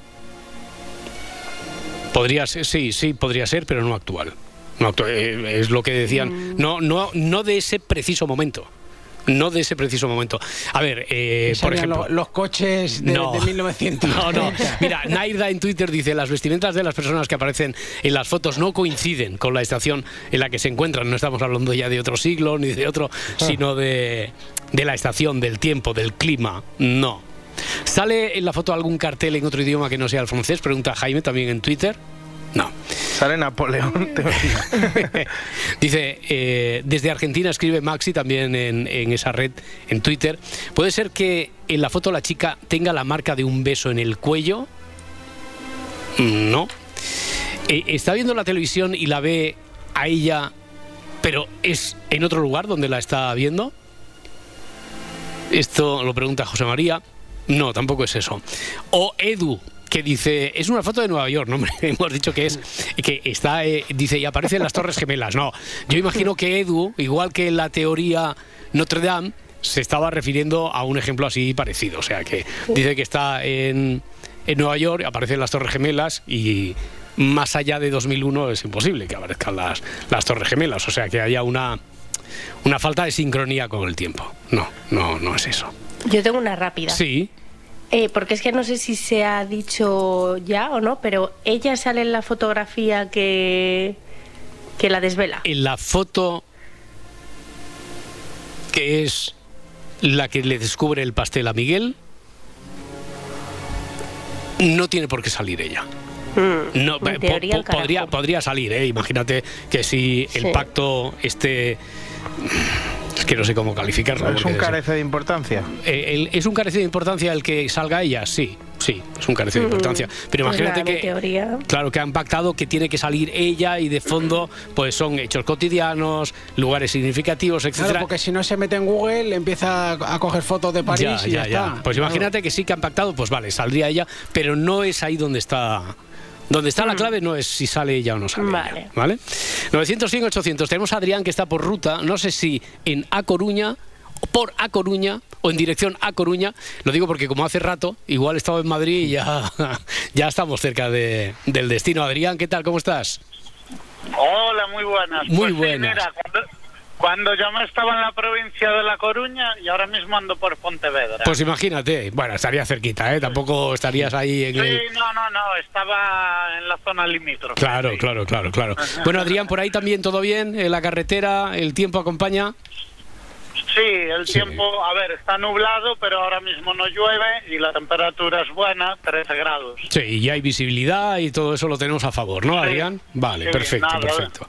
Podría ser, sí, sí, podría ser, pero no actual. No actu- eh, es lo que decían. No, no, no de ese preciso momento. No de ese preciso momento. A ver, eh, por ejemplo.
lo- los coches de,
No.
de 1900.
No, no. Mira, Nairda en Twitter dice, las vestimentas de las personas que aparecen en las fotos no coinciden con la estación en la que se encuentran. No estamos hablando ya de otro siglo ni de otro, sino de, de la estación, del tiempo, del clima. No. ¿Sale en la foto algún cartel en otro idioma que no sea el francés? Pregunta Jaime también en Twitter. No.
Sale Napoleón. te-
Dice, eh, desde Argentina escribe Maxi también en, en esa red, en Twitter. ¿Puede ser que en la foto la chica tenga la marca de un beso en el cuello? Mm, No. Eh, está viendo la televisión y la ve a ella, pero es en otro lugar donde la está viendo. Esto lo pregunta José María. No, tampoco es eso. O Edu, que dice, es una foto de Nueva York, no hemos dicho que es, que está, eh, dice, y aparecen las Torres Gemelas. No, yo imagino que Edu, igual que en la teoría Notre Dame, se estaba refiriendo a un ejemplo así parecido. O sea, que dice que está en, en Nueva York, aparecen las Torres Gemelas y más allá de 2001 es imposible que aparezcan las, las Torres Gemelas. O sea, que haya una, una falta de sincronía con el tiempo. No, no, no es eso.
Yo tengo una rápida.
Sí,
Eh, porque es que no sé si se ha dicho ya o no, pero ella sale en la fotografía que, que la desvela.
en la foto que es la que le descubre el pastel a Miguel, no tiene por qué salir ella. No,
en
eh, po- po- podría, podría salir, ¿eh? Imagínate que si el
Sí.
pacto este... Es que no sé cómo calificarlo.
Es un carece de importancia.
eh, el- ¿Es un carece de importancia el que salga ella? Sí, sí, es un carece de importancia. Pero
Pues
imagínate que...
teoría.
Claro, que han pactado que tiene que salir ella y de fondo pues son hechos cotidianos, lugares significativos,
Claro,
etcétera.
porque si no se mete en Google, empieza a coger fotos de París
ya,
y
ya,
ya,
ya.
está.
Pues
Claro.
imagínate que sí que han pactado, pues vale, saldría ella, pero no es ahí donde está. Donde está la clave no es si sale ella o no sale.
Vale.
ella, ¿Vale? 900, 800. Tenemos a Adrián que está por ruta, no sé si en A Coruña, por A Coruña o en dirección A Coruña. Lo digo porque como hace rato, igual estaba en Madrid y ya, ya estamos cerca de- del destino. Adrián, ¿qué tal? ¿Cómo estás?
Hola, muy buenas.
Muy
Pues sí,
buenas.
mira, cuando, cuando yo me estaba en la provincia de La Coruña y ahora mismo ando por Pontevedra.
Pues imagínate, bueno, estaría cerquita, ¿eh? Tampoco estarías ahí en
sí,
el...
no, no, no, estaba en la zona limítrofe.
Claro, claro, claro, claro. Bueno, Adrián, por ahí también todo bien, en la carretera, el tiempo acompaña.
Sí, el tiempo, a ver, está nublado, pero ahora mismo no llueve y la temperatura es buena, 13 grados.
Sí, y hay visibilidad y todo eso lo tenemos a favor, ¿no,
Sí.
Adrián? Vale,
Sí,
perfecto,
nada,
perfecto.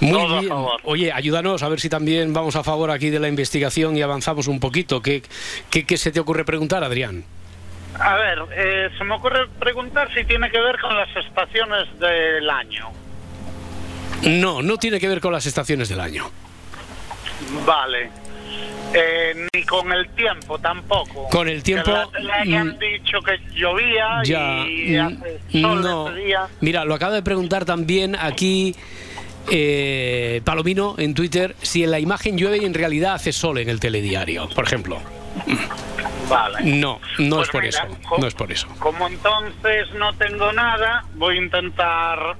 Muy
todo a
bien.
favor.
Oye, ayúdanos a ver si también vamos a favor aquí de la investigación y avanzamos un poquito. ¿Qué, qué, qué se te ocurre preguntar, Adrián?
A ver, eh, se me ocurre preguntar si tiene que ver con las estaciones del año.
No, no tiene que ver con las estaciones del año.
Vale. Eh, ni con el tiempo tampoco.
Con el tiempo,
Que le, le han
mm,
dicho que llovía
Ya,
y
mm,
hace sol
no.
día.
Mira, lo acaba de preguntar también aquí eh, Palomino en Twitter si en la imagen llueve y en realidad hace sol en el telediario, por ejemplo.
Vale.
No, no
Pues
es por
mira,
eso. No es por eso.
Como entonces no tengo nada, voy a intentar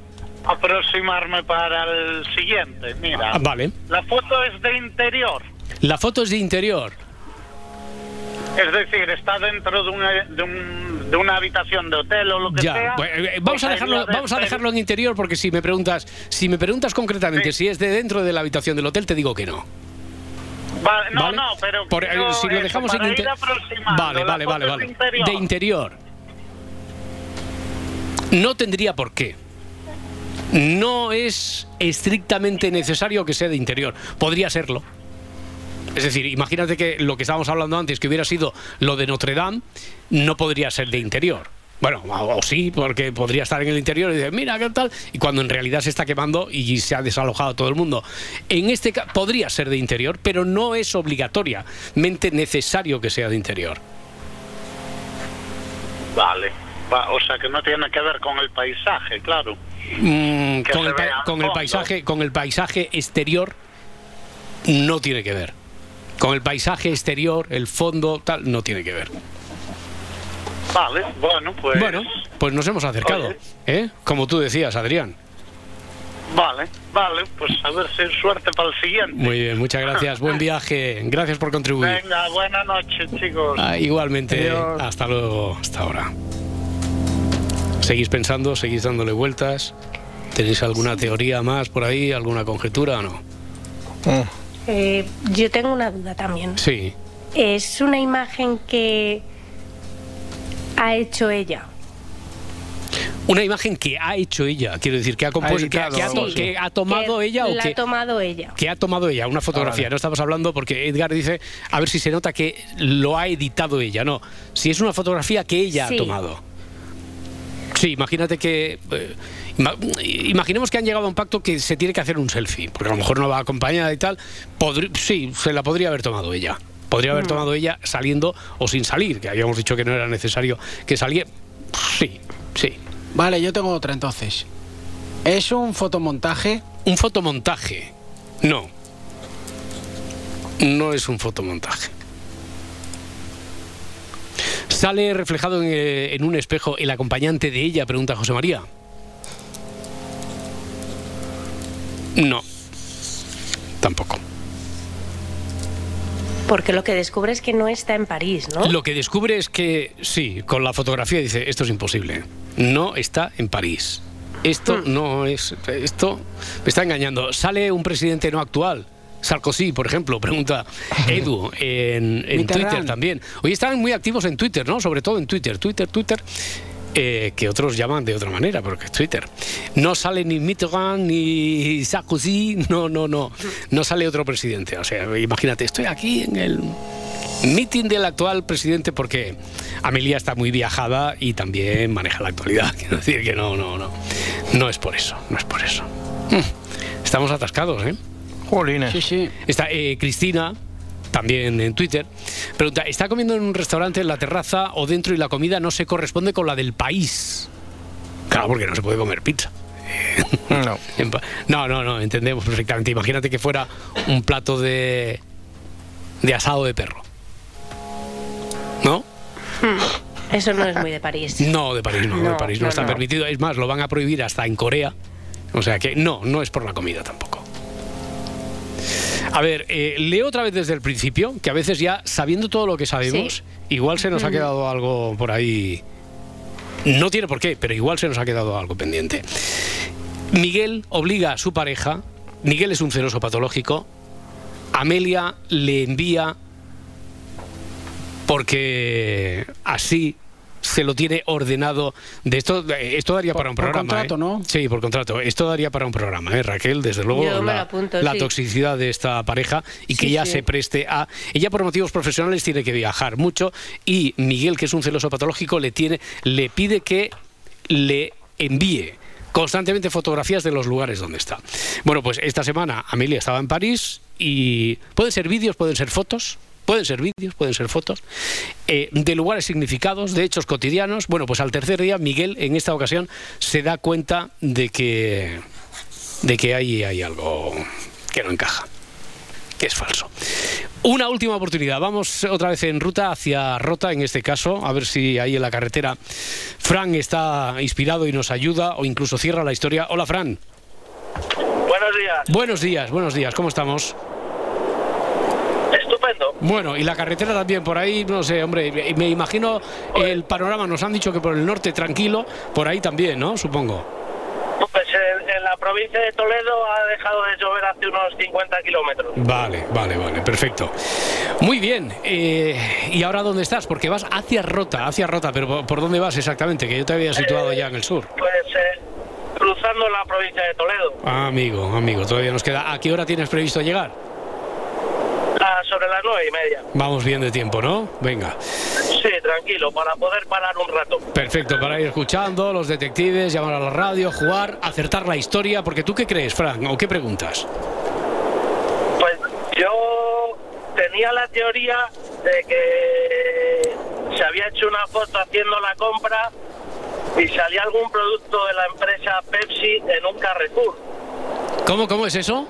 aproximarme para el siguiente. Mira,
Ah, vale.
la foto es de interior.
La foto es de interior.
Es decir, está dentro de una, de, un- de una habitación de hotel o lo que
Ya,
sea.
bueno, eh, vamos a dejarlo,
de
vamos a dejarlo en interior porque si me preguntas, si me preguntas concretamente si es de dentro de la habitación del hotel, te digo que no.
Vale, no,
¿Vale?
no, pero
Por- eh, si lo
eso,
dejamos en inter- Vale, vale, vale,
es
vale.
de interior.
De interior. No tendría por qué. No es estrictamente necesario que sea de interior. Podría serlo. Es decir, imagínate que lo que estábamos hablando antes, que hubiera sido lo de Notre Dame, no podría ser de interior. Bueno, o sí, porque podría estar en el interior y decir, mira, ¿qué tal? Y cuando en realidad se está quemando y se ha desalojado todo el mundo. En este caso, podría ser de interior, pero no es obligatoriamente necesario que sea de interior.
Vale. Va, o sea que no tiene que ver con el paisaje, claro.
Mm, con, el, pa- con paisaje, con el paisaje exterior no tiene que ver. Con el paisaje exterior, el fondo, tal, no tiene que ver.
Vale, bueno, pues.
Bueno, pues nos hemos acercado,
Oye.
¿eh? Como tú decías, Adrián.
Vale, vale, pues a ver si suerte para el siguiente.
Muy bien, muchas gracias. Buen viaje. Gracias por contribuir.
Venga, buena noche, chicos.
Ah, igualmente,
Adiós.
hasta luego, hasta ahora. ¿Seguís pensando? ¿Seguís dándole vueltas? ¿Tenéis alguna teoría más por ahí? ¿Alguna conjetura o no?
Eh, yo tengo una duda también.
Sí.
Es una imagen que ha hecho ella.
Una imagen que ha hecho ella, quiero decir, que ha compuesto, que, ha-
editado
que ha,
algo
to-
así.
que ha tomado
Que
ella o
la
que,
ha tomado ella.
que ha tomado ella, una fotografía.
Ah, vale.
No estamos hablando porque Edgar dice, a ver si se nota que lo ha editado ella. No, si es una fotografía que ella
Sí.
ha tomado. Sí, imagínate que. eh, imaginemos que han llegado a un pacto que se tiene que hacer un selfie, porque a lo mejor no va acompañada y tal. Podri- sí, se la podría haber tomado ella. Podría haber
Mm.
tomado ella saliendo o sin salir, que habíamos dicho que no era necesario que saliera. Sí, sí.
Vale, yo tengo otra entonces. ¿Es un fotomontaje?
Un fotomontaje. No. No es un fotomontaje. ¿Sale reflejado en, eh, en un espejo el acompañante de ella? Pregunta José María. No. Tampoco.
Porque lo que descubre es que no está en París, ¿no?
Lo que descubre es que, sí, con la fotografía dice, esto es imposible. No está en París. Esto no es... Esto me está engañando. Sale un presidente no actual, Sarkozy, por ejemplo, pregunta Edu en, en. Twitter también. Hoy están muy activos en Twitter, ¿no? Sobre todo en Twitter, Twitter, Twitter. Eh, que otros llaman de otra manera, porque es Twitter. No sale ni Mitterrand ni Sarkozy, no, no, no. No sale otro presidente. O sea, imagínate, estoy aquí en el meeting del actual presidente porque Amelia está muy viajada y también maneja la actualidad. Quiero decir que no, no, no. No es por eso, no es por eso. Mm, Estamos atascados, ¿eh?
Jolines.
Sí, sí.
Está eh, Cristina, también en Twitter, pregunta, ¿está comiendo en un restaurante en la terraza o dentro y la comida no se corresponde con la del país? Claro, porque no se puede comer pizza.
No.
En pa- No, no, no, entendemos perfectamente. Imagínate que fuera un plato de, de asado de perro. ¿No?
Hmm. Eso no es muy de París.
No, de París no, de París no,
no,
está
no.
permitido. Es más, lo van a prohibir hasta en Corea. O sea que no, no es por la comida tampoco. A ver, eh, leo otra vez desde el principio, que a veces ya sabiendo todo lo que sabemos, igual se nos ha quedado algo por ahí. No tiene por qué, pero igual se nos ha quedado algo pendiente. Miguel obliga a su pareja, Miguel es un celoso patológico, Amelia le envía porque así se lo tiene ordenado de esto esto daría para un
por
programa
contrato,
¿eh?
¿no?
sí por contrato esto daría para un programa ¿eh? Raquel desde luego
Yo
la,
lo apunto,
la
sí.
toxicidad de esta pareja y que
Sí, sí.
se preste a ella por motivos profesionales tiene que viajar mucho y Miguel que es un celoso patológico le tiene le pide que le envíe constantemente fotografías de los lugares donde está. Bueno, pues esta semana Amelia estaba en París y pueden ser vídeos, pueden ser fotos, pueden ser vídeos, pueden ser fotos, eh, de lugares significados, de hechos cotidianos. Bueno, pues al tercer día Miguel en esta ocasión se da cuenta de que, de que ahí hay algo que no encaja, que es falso. Una última oportunidad. Vamos otra vez en ruta hacia Rota, en este caso, a ver si ahí en la carretera Fran está inspirado y nos ayuda o incluso cierra la historia. Hola, Fran.
Buenos días.
Buenos días, buenos días. ¿Cómo estamos? Bueno, y la carretera también por ahí, no sé, hombre, me- imagino el panorama. Nos han dicho que por el norte tranquilo, por ahí también, ¿no? Supongo.
Pues en, en la provincia de Toledo ha dejado de llover hace unos 50 kilómetros.
Vale, vale, vale, perfecto. Muy bien. eh, ¿Y ahora dónde estás? Porque vas hacia Rota, hacia Rota, pero ¿por- ¿por dónde vas exactamente? Que yo te había situado ya en el sur.
Pues eh, cruzando la provincia de Toledo.
Ah, amigo, amigo, todavía nos queda. ¿A qué hora tienes previsto llegar?
Sobre las nueve y media.
Vamos bien de tiempo, ¿no? Venga.
Sí, tranquilo, para poder parar un rato.
Perfecto, para ir escuchando, los detectives, llamar a la radio, jugar, acertar la historia. Porque tú qué crees, Frank, o qué preguntas.
Pues yo tenía la teoría de que se había hecho una foto haciendo la compra y salía algún producto de la empresa Pepsi en un Carrefour.
¿Cómo, cómo es eso?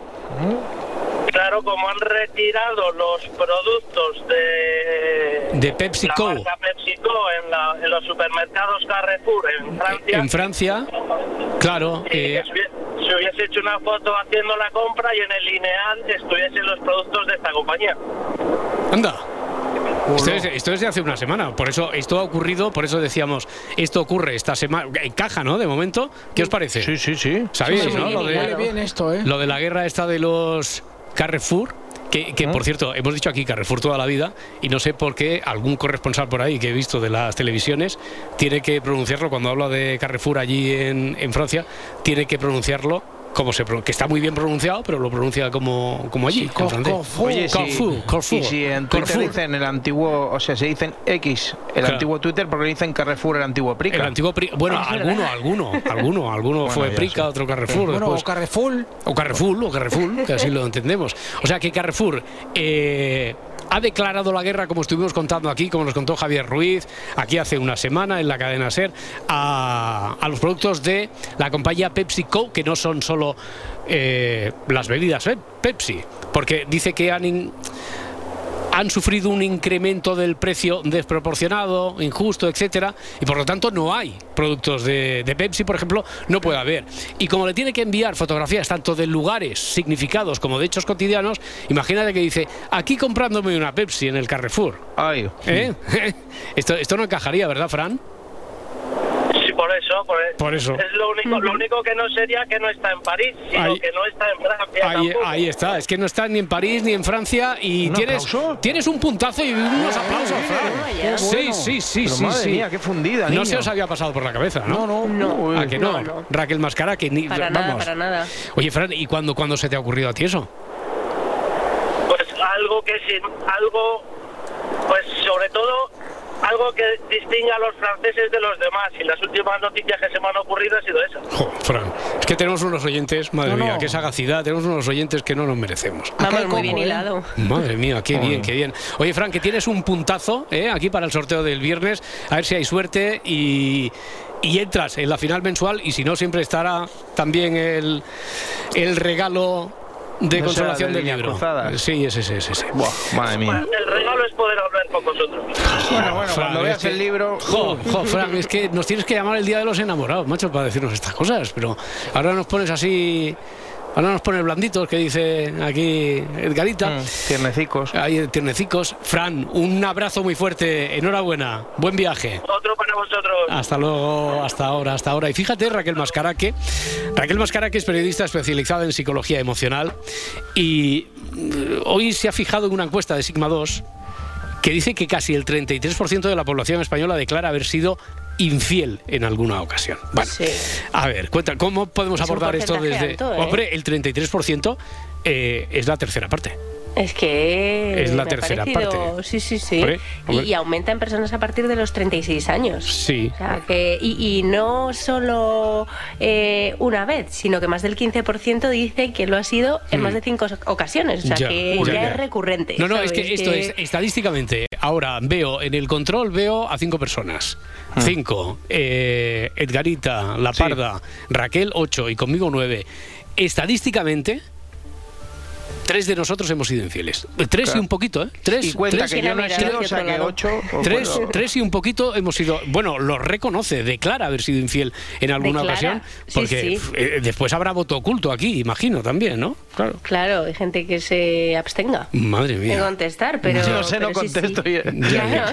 Claro, como han retirado los productos de,
De PepsiCo.
la marca PepsiCo en, la- en los supermercados Carrefour en Francia,
En Francia, claro. eh,
se hubiese hecho una foto haciendo la compra y en el lineal estuviesen los productos de esta compañía.
anda. Esto es, esto es de hace una semana, por eso esto ha ocurrido, por eso decíamos, esto ocurre esta semana, encaja, ¿no? De momento, ¿qué os parece? Sí,
sí, sí.
¿Sabéis,
Sí,
no? Lo de,
bien esto, ¿eh?
lo de la guerra esta de los Carrefour, que, que, por cierto, hemos dicho aquí Carrefour toda la vida y no sé por qué algún corresponsal por ahí que he visto de las televisiones tiene que pronunciarlo cuando habla de Carrefour allí en, en Francia, tiene que pronunciarlo como se que está muy bien pronunciado, pero lo pronuncia como, como allí, en francés.
Oye, sí.
Carrefour, Carrefour,
y si en Twitter dicen el antiguo, o sea, se dicen X, el
Claro.
antiguo Twitter, porque dicen Carrefour el antiguo Prica.
El antiguo Pri- bueno,
Ah,
alguno, alguno, alguno, alguno
Bueno,
fue Prica, otro Carrefour,
Bueno,
después.
o Carrefour.
O Carrefour, o Carrefour, que así lo entendemos. O sea que Carrefour eh, ha declarado la guerra, como estuvimos contando aquí, como nos contó Javier Ruiz, aquí hace una semana en la cadena SER, a, a los productos de la compañía PepsiCo, que no son solo eh, las bebidas eh, Pepsi, porque dice que han... han sufrido un incremento del precio desproporcionado, injusto, etcétera, y por lo tanto no hay productos de, de Pepsi, por ejemplo, no puede haber. Y como le tiene que enviar fotografías tanto de lugares significados como de hechos cotidianos, imagínate que dice, aquí comprándome una Pepsi en el Carrefour.
Ay.
¿Eh? Esto, esto no encajaría, ¿verdad, Fran?
Por eso, por,
Por eso.
Es lo único, lo único que no sería que no está en París, sino
Ahí-
que no está en Francia
Ahí,
tampoco.
ahí está, es que no estás ni en París ni en Francia y
¿Un
tienes,
aplauso?
tienes un puntazo y unos aplausos, Fran. Sí,
bueno.
sí, sí,
Pero
sí.
madre
sí.
mía, qué fundida,
No
niño.
se os había pasado por la cabeza, ¿no?
No, no.
¿A que no?
No, no.
Raquel Mascara, que ni.
Para
vamos.
nada, para nada.
Oye, Fran, ¿y cuándo, cuándo se te ha ocurrido a ti eso?
Pues algo que sin algo, pues sobre todo algo que distinga a los franceses de los demás. Y las últimas noticias que se me han ocurrido ha sido esa.
Jo, Fran, es que tenemos unos oyentes, madre
No,
mía,
no.
qué sagacidad, tenemos unos oyentes que no nos merecemos.
Vamos, muy bien
¿eh?
hilado.
Madre mía, qué bien, qué bien. Oye, Fran, que tienes un puntazo ¿eh? aquí para el sorteo del viernes. A ver si hay suerte y, y entras en la final mensual. Y si no, siempre estará también el, el regalo de
¿No
consolación
de
del libro.
cruzada?
Sí, ese, ese, ese. ese.
Buah, madre mía.
El regalo es poder hablar con vosotros.
Bueno, bueno, cuando
es
veas
que-
el libro.
Jo, jo, Fran, es que nos tienes que llamar el día de los enamorados, macho, para decirnos estas cosas. Pero ahora nos pones así. Ahora nos pones blanditos, que dice aquí Edgarita.
Mm, tiernecicos.
Ahí, tiernecicos. Fran, un abrazo muy fuerte. Enhorabuena. Buen viaje.
Otro para vosotros.
Hasta luego, hasta ahora, hasta ahora. Y fíjate, Raquel Mascaraque. Raquel Mascaraque es periodista especializada en psicología emocional y mm, hoy se ha fijado en una encuesta de Sigma 2 que dice que casi el 33% de la población española declara haber sido infiel en alguna ocasión. Bueno,
Sí.
a ver, cuenta, ¿cómo podemos
Es
abordar esto desde...
alto, ¿eh?
Hombre, el 33% eh, es la tercera parte.
Es que.
Es la tercera
parecido-
parte.
Sí, sí, sí.
Hombre,
Y-
hombre.
Y, aumenta en personas a partir de los 36 años.
Sí.
O sea, que, y, y no solo eh, una vez, sino que más del 15% dice que lo ha sido en
Mm.
más de cinco ocasiones. O sea,
Ya,
que
ya,
ya,
ya.
es recurrente.
No, no, es que esto es estadísticamente. Ahora veo en el control veo a cinco personas. Cinco. Eh, Edgarita, La
Sí.
Parda, Raquel, ocho y conmigo nueve. Estadísticamente, tres de nosotros hemos sido infieles. Tres y un poquito, ¿eh? Tres,
Y cuenta
tres,
que yo no he
Mira,
sido,
mira,
o sea que
otro lado.
ocho. o
Tres,
bueno.
tres y un poquito hemos sido. Bueno, lo reconoce, declara haber sido infiel en alguna
Declara,
ocasión.
sí,
Porque
sí.
f- eh, después habrá voto oculto aquí, imagino también, ¿no? Claro.
Claro, hay gente que se abstenga
Madre
de
mía.
contestar, pero.
Yo no sé, no
sí, sí.
contesto.
Claro.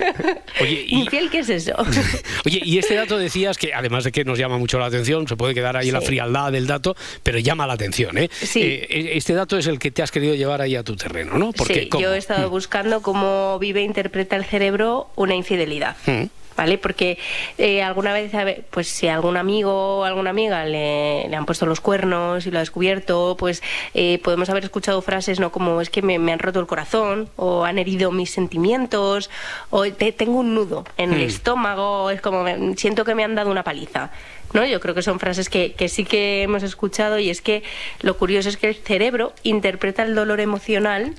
Oye, y,
¿Infiel qué es eso?
Oye, y este dato decías que además de que nos llama mucho la atención, se puede quedar ahí la
Sí.
frialdad del dato, pero llama la atención, ¿eh?
Sí.
Eh, Este dato es el que te has querido llevar ahí a tu terreno, ¿no? Porque
sí,
¿cómo?
yo he estado buscando cómo vive e interpreta el cerebro una infidelidad.
Mm.
¿Vale? Porque eh, alguna vez, pues si a algún amigo o alguna amiga le, le han puesto los cuernos y lo ha descubierto, pues eh, podemos haber escuchado frases, ¿no? Como es que me, me han roto el corazón, o han herido mis sentimientos, o te- tengo un nudo en el
Mm.
estómago, es como me- siento que me han dado una paliza. ¿No? Yo creo que son frases que, que sí que hemos escuchado y es que lo curioso es que el cerebro interpreta el dolor emocional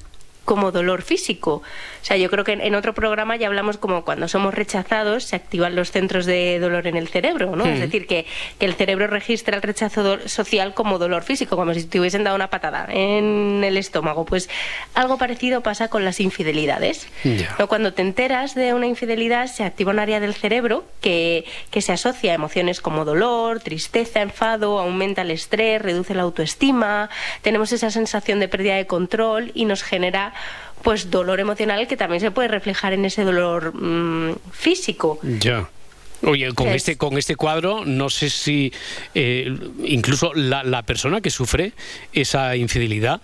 como dolor físico. O sea, yo creo que en, en otro programa ya hablamos como cuando somos rechazados se activan los centros de dolor en el cerebro, ¿no?
Mm.
Es decir, que, que el cerebro registra el rechazo social como dolor físico, como si te hubiesen dado una patada en el estómago. Pues algo parecido pasa con las infidelidades. ¿no? Cuando te enteras de una infidelidad se activa un área del cerebro que, que se asocia a emociones como dolor, tristeza, enfado, aumenta el estrés, reduce la autoestima, tenemos esa sensación de pérdida de control y nos genera pues dolor emocional que también se puede reflejar en ese dolor mm, físico.
Ya. Oye, con
Es-
este, con este cuadro, no sé si eh, incluso la, la persona que sufre esa infidelidad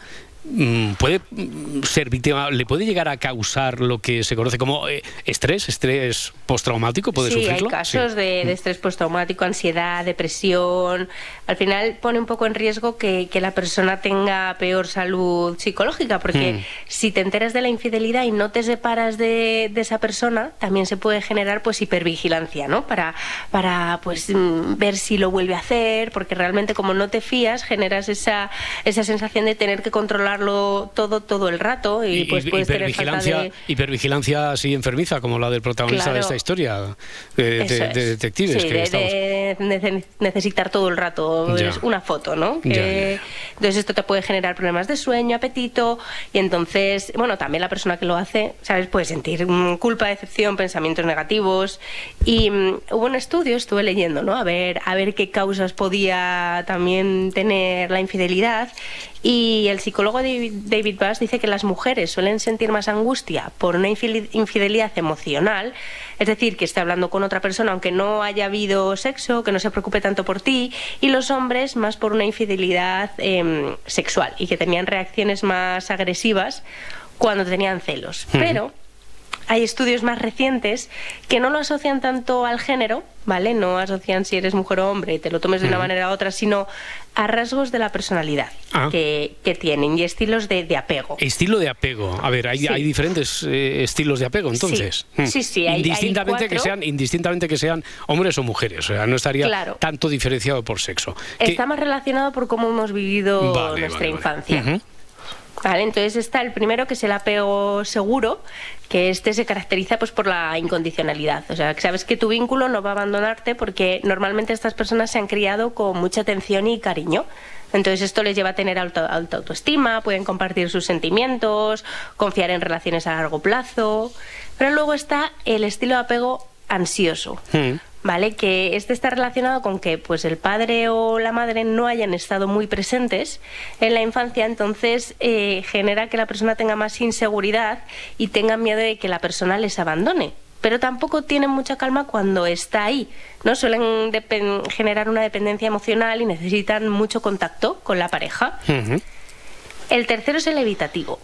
puede mm, ser víctima, le puede llegar a causar lo que se conoce como eh, estrés, estrés postraumático, puede
sí,
sufrirlo.
hay casos
Sí.
de, de estrés postraumático, ansiedad, depresión. Al final pone un poco en riesgo que, que la persona tenga peor salud psicológica, porque
Mm.
si te enteras de la infidelidad y no te separas de, de esa persona, también se puede generar pues hipervigilancia, ¿no? Para, para pues mm, ver si lo vuelve a hacer, porque realmente como no te fías, generas esa, esa sensación de tener que todo todo el rato y,
Y-
pues puedes tener falta
hipervigilancia,
de...
hipervigilancia así enfermiza, como la del protagonista de esta historia de, detectives.
Sí,
que estamos-
necesitar todo el rato
Ya.
una foto, ¿no?
Ya,
Que-
ya, ya.
Entonces esto te puede generar problemas de sueño, apetito y entonces, bueno, también la persona que lo hace, ¿sabes? Puede sentir mm, culpa, decepción, pensamientos negativos y mm, hubo un estudio, estuve leyendo, ¿no? A ver, a ver qué causas podía también tener la infidelidad Y el psicólogo David, Bass dice que las mujeres suelen sentir más angustia por una infidelidad emocional, es decir, que esté hablando con otra persona aunque no haya habido sexo, que no se preocupe tanto por ti, y los hombres más por una infidelidad em, sexual y que tenían reacciones más agresivas cuando tenían celos. Pero hay estudios más recientes que no lo asocian tanto al género, ¿vale? No asocian si eres mujer o hombre, te lo tomes de una manera u otra, sino a rasgos de la personalidad
Ah.
que, que tienen y estilos de, de apego.
Estilo de apego. A ver, hay,
Sí.
hay diferentes eh, estilos de apego, entonces.
Sí. Sí, sí, hay- hay
indistintamente que sean, indistintamente que sean hombres o mujeres. O sea, no estaría
Claro.
tanto diferenciado por sexo. Que-
Está más relacionado por cómo hemos vivido
Vale,
nuestra
vale, vale.
infancia. Vale, entonces está el primero que es el apego seguro, que este se caracteriza pues por la incondicionalidad, o sea, que sabes que tu vínculo no va a abandonarte porque normalmente estas personas se han criado con mucha atención y cariño. Entonces esto les lleva a tener alta, alta autoestima, pueden compartir sus sentimientos, confiar en relaciones a largo plazo. Pero luego está el estilo de apego ansioso.
Mm.
¿Vale? Que este está relacionado con que pues el padre o la madre no hayan estado muy presentes en la infancia, entonces eh, genera que la persona tenga más inseguridad y tenga miedo de que la persona les abandone. Pero tampoco tienen mucha calma cuando está ahí, ¿no? Suelen generar una dependencia emocional y necesitan mucho contacto con la pareja. El tercero es el evitativo,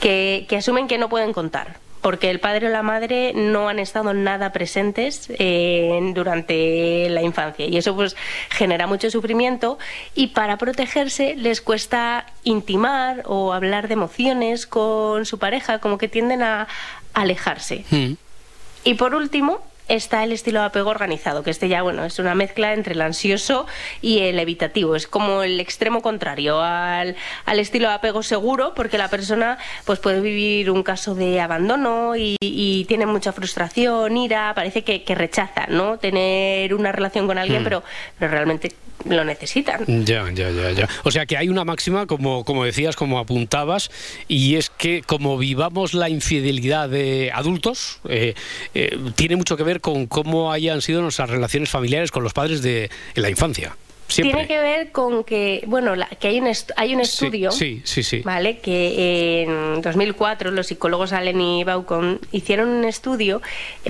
que, que asumen que no pueden contar, porque el padre o la madre no han estado nada presentes eh, durante la infancia y eso pues genera mucho sufrimiento y para protegerse les cuesta intimar o hablar de emociones con su pareja, como que tienden a alejarse.
Mm.
Y por último está el estilo de apego organizado, que este ya bueno es una mezcla entre el ansioso y el evitativo. Es como el extremo contrario al, al estilo de apego seguro, porque la persona pues puede vivir un caso de abandono y, y tiene mucha frustración, ira, parece que, que rechaza, ¿no? Tener una relación con alguien,
Mm.
pero, pero realmente lo necesitan.
Ya, ya, ya, ya. O sea que hay una máxima, como, como decías, como apuntabas, y es que como vivamos la infidelidad de adultos, eh, eh, tiene mucho que ver con cómo hayan sido nuestras relaciones familiares con los padres de en la infancia. Siempre.
Tiene que ver con que, bueno, la- que hay un, est- hay un estudio.
Sí, sí, sí.
¿Vale? Que en 2004 los psicólogos Allen y Baucon hicieron un estudio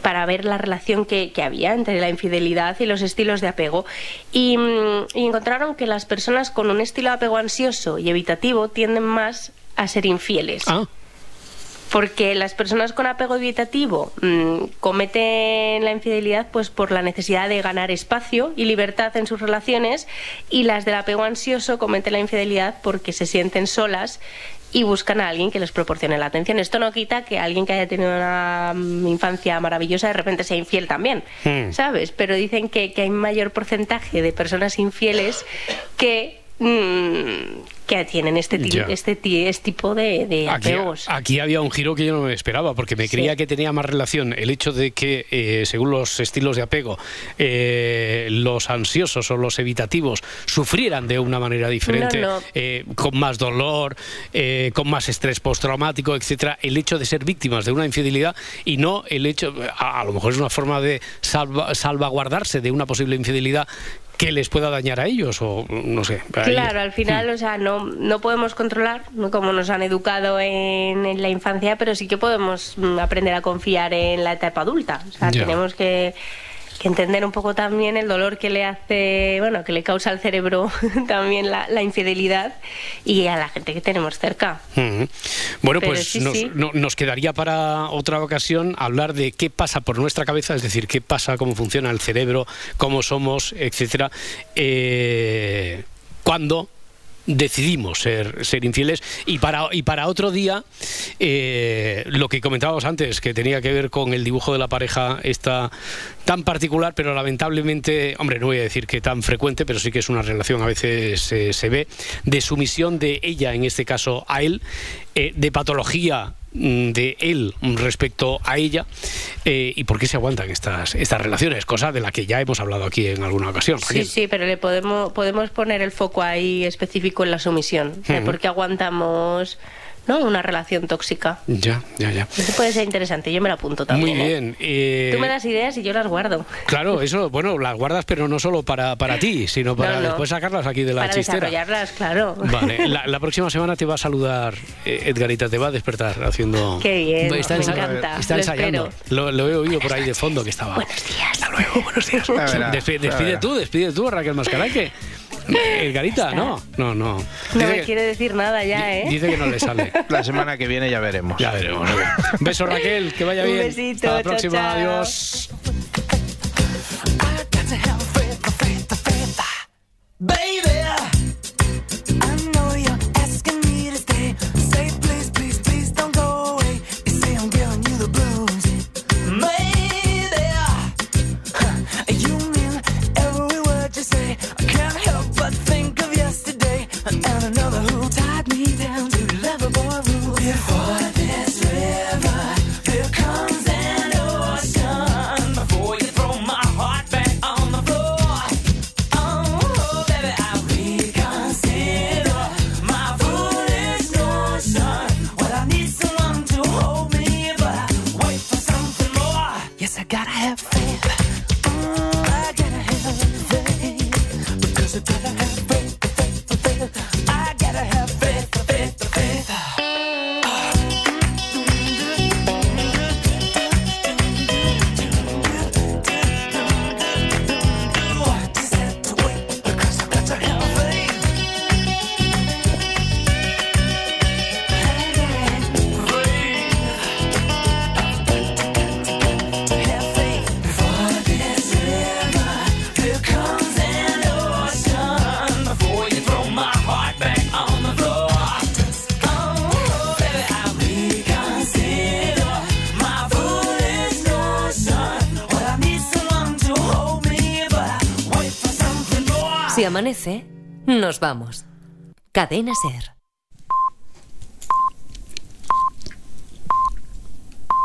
para ver la relación que, que había entre la infidelidad y los estilos de apego y, mm, y encontraron que las personas con un estilo de apego ansioso y evitativo tienden más a ser infieles.
Ah.
Porque las personas con apego evitativo mm, cometen la infidelidad pues por la necesidad de ganar espacio y libertad en sus relaciones y las del apego ansioso cometen la infidelidad porque se sienten solas y buscan a alguien que les proporcione la atención. Esto no quita que alguien que haya tenido una mm, infancia maravillosa de repente sea infiel también,
Hmm.
¿sabes? Pero dicen que, que hay mayor porcentaje de personas infieles que, mm, que tienen este, este, este tipo de, de
Aquí,
apegos.
aquí había un giro que yo no me esperaba, porque me
Sí.
creía que tenía más relación el hecho de que, eh, según los estilos de apego, eh, los ansiosos o los evitativos sufrieran de una manera diferente,
No, no.
eh, con más dolor, con más estrés postraumático, etcétera, el hecho de ser víctimas de una infidelidad y no el hecho, a, a lo mejor es una forma de salva- salvaguardarse de una posible infidelidad que les pueda dañar a ellos, o no sé.
Claro, al final, o sea, no, no podemos controlar como nos han educado en, en la infancia, pero sí que podemos mm, aprender a confiar en la etapa adulta. O sea,
Ya.
tenemos que, que entender un poco también el dolor que le hace, bueno, que le causa al cerebro también la, la infidelidad y a la gente que tenemos cerca.
Bueno,
Pero
pues
sí,
nos,
sí.
no- nos quedaría para otra ocasión hablar de qué pasa por nuestra cabeza, es decir, qué pasa, cómo funciona el cerebro, cómo somos, etcétera, eh, cuando decidimos ser, ser infieles. Y para, y para otro día eh, lo que comentábamos antes que tenía que ver con el dibujo de la pareja esta tan particular pero lamentablemente hombre no voy a decir que tan frecuente pero sí que es una relación a veces eh, se ve de sumisión de ella en este caso a él eh, de patología de él respecto a ella eh, y por qué se aguantan estas, estas relaciones, cosa de la que ya hemos hablado aquí en alguna ocasión.
Sí,
Raquel.
sí, pero le podemos, podemos poner el foco ahí específico en la sumisión. de
Ujú.
¿Por qué aguantamos ¿no? Una relación tóxica.
Ya, ya, ya.
Eso puede ser interesante, yo me lo apunto también.
Muy
¿eh?
bien. eh,
Tú me das ideas y yo las guardo.
Claro, eso, bueno, las guardas, pero no solo para, para ti, sino para
No, no.
después sacarlas aquí de la
Para
chistera.
desarrollarlas, claro.
Vale, la, la próxima semana te va a saludar eh, Edgarita, te va a despertar haciendo.
Qué bien,
está
me encanta,
Está
lo
ensayando. Lo, lo he oído por ahí de fondo que estaba. Buenos
días.
Hasta luego, buenos días.
Ya
despide tú, despide tú, Raquel Mascaraque. Edgarita, no, no, no.
No
Dice
me
que-
quiere decir nada ya, ¿eh?
Dice que no le sale.
La semana que viene ya veremos.
Ya veremos. Beso Raquel, que vaya
Un
bien.
besito,
Hasta la
chao,
próxima,
chao.
adiós.
Baby,
amanece, nos vamos. Cadena Ser.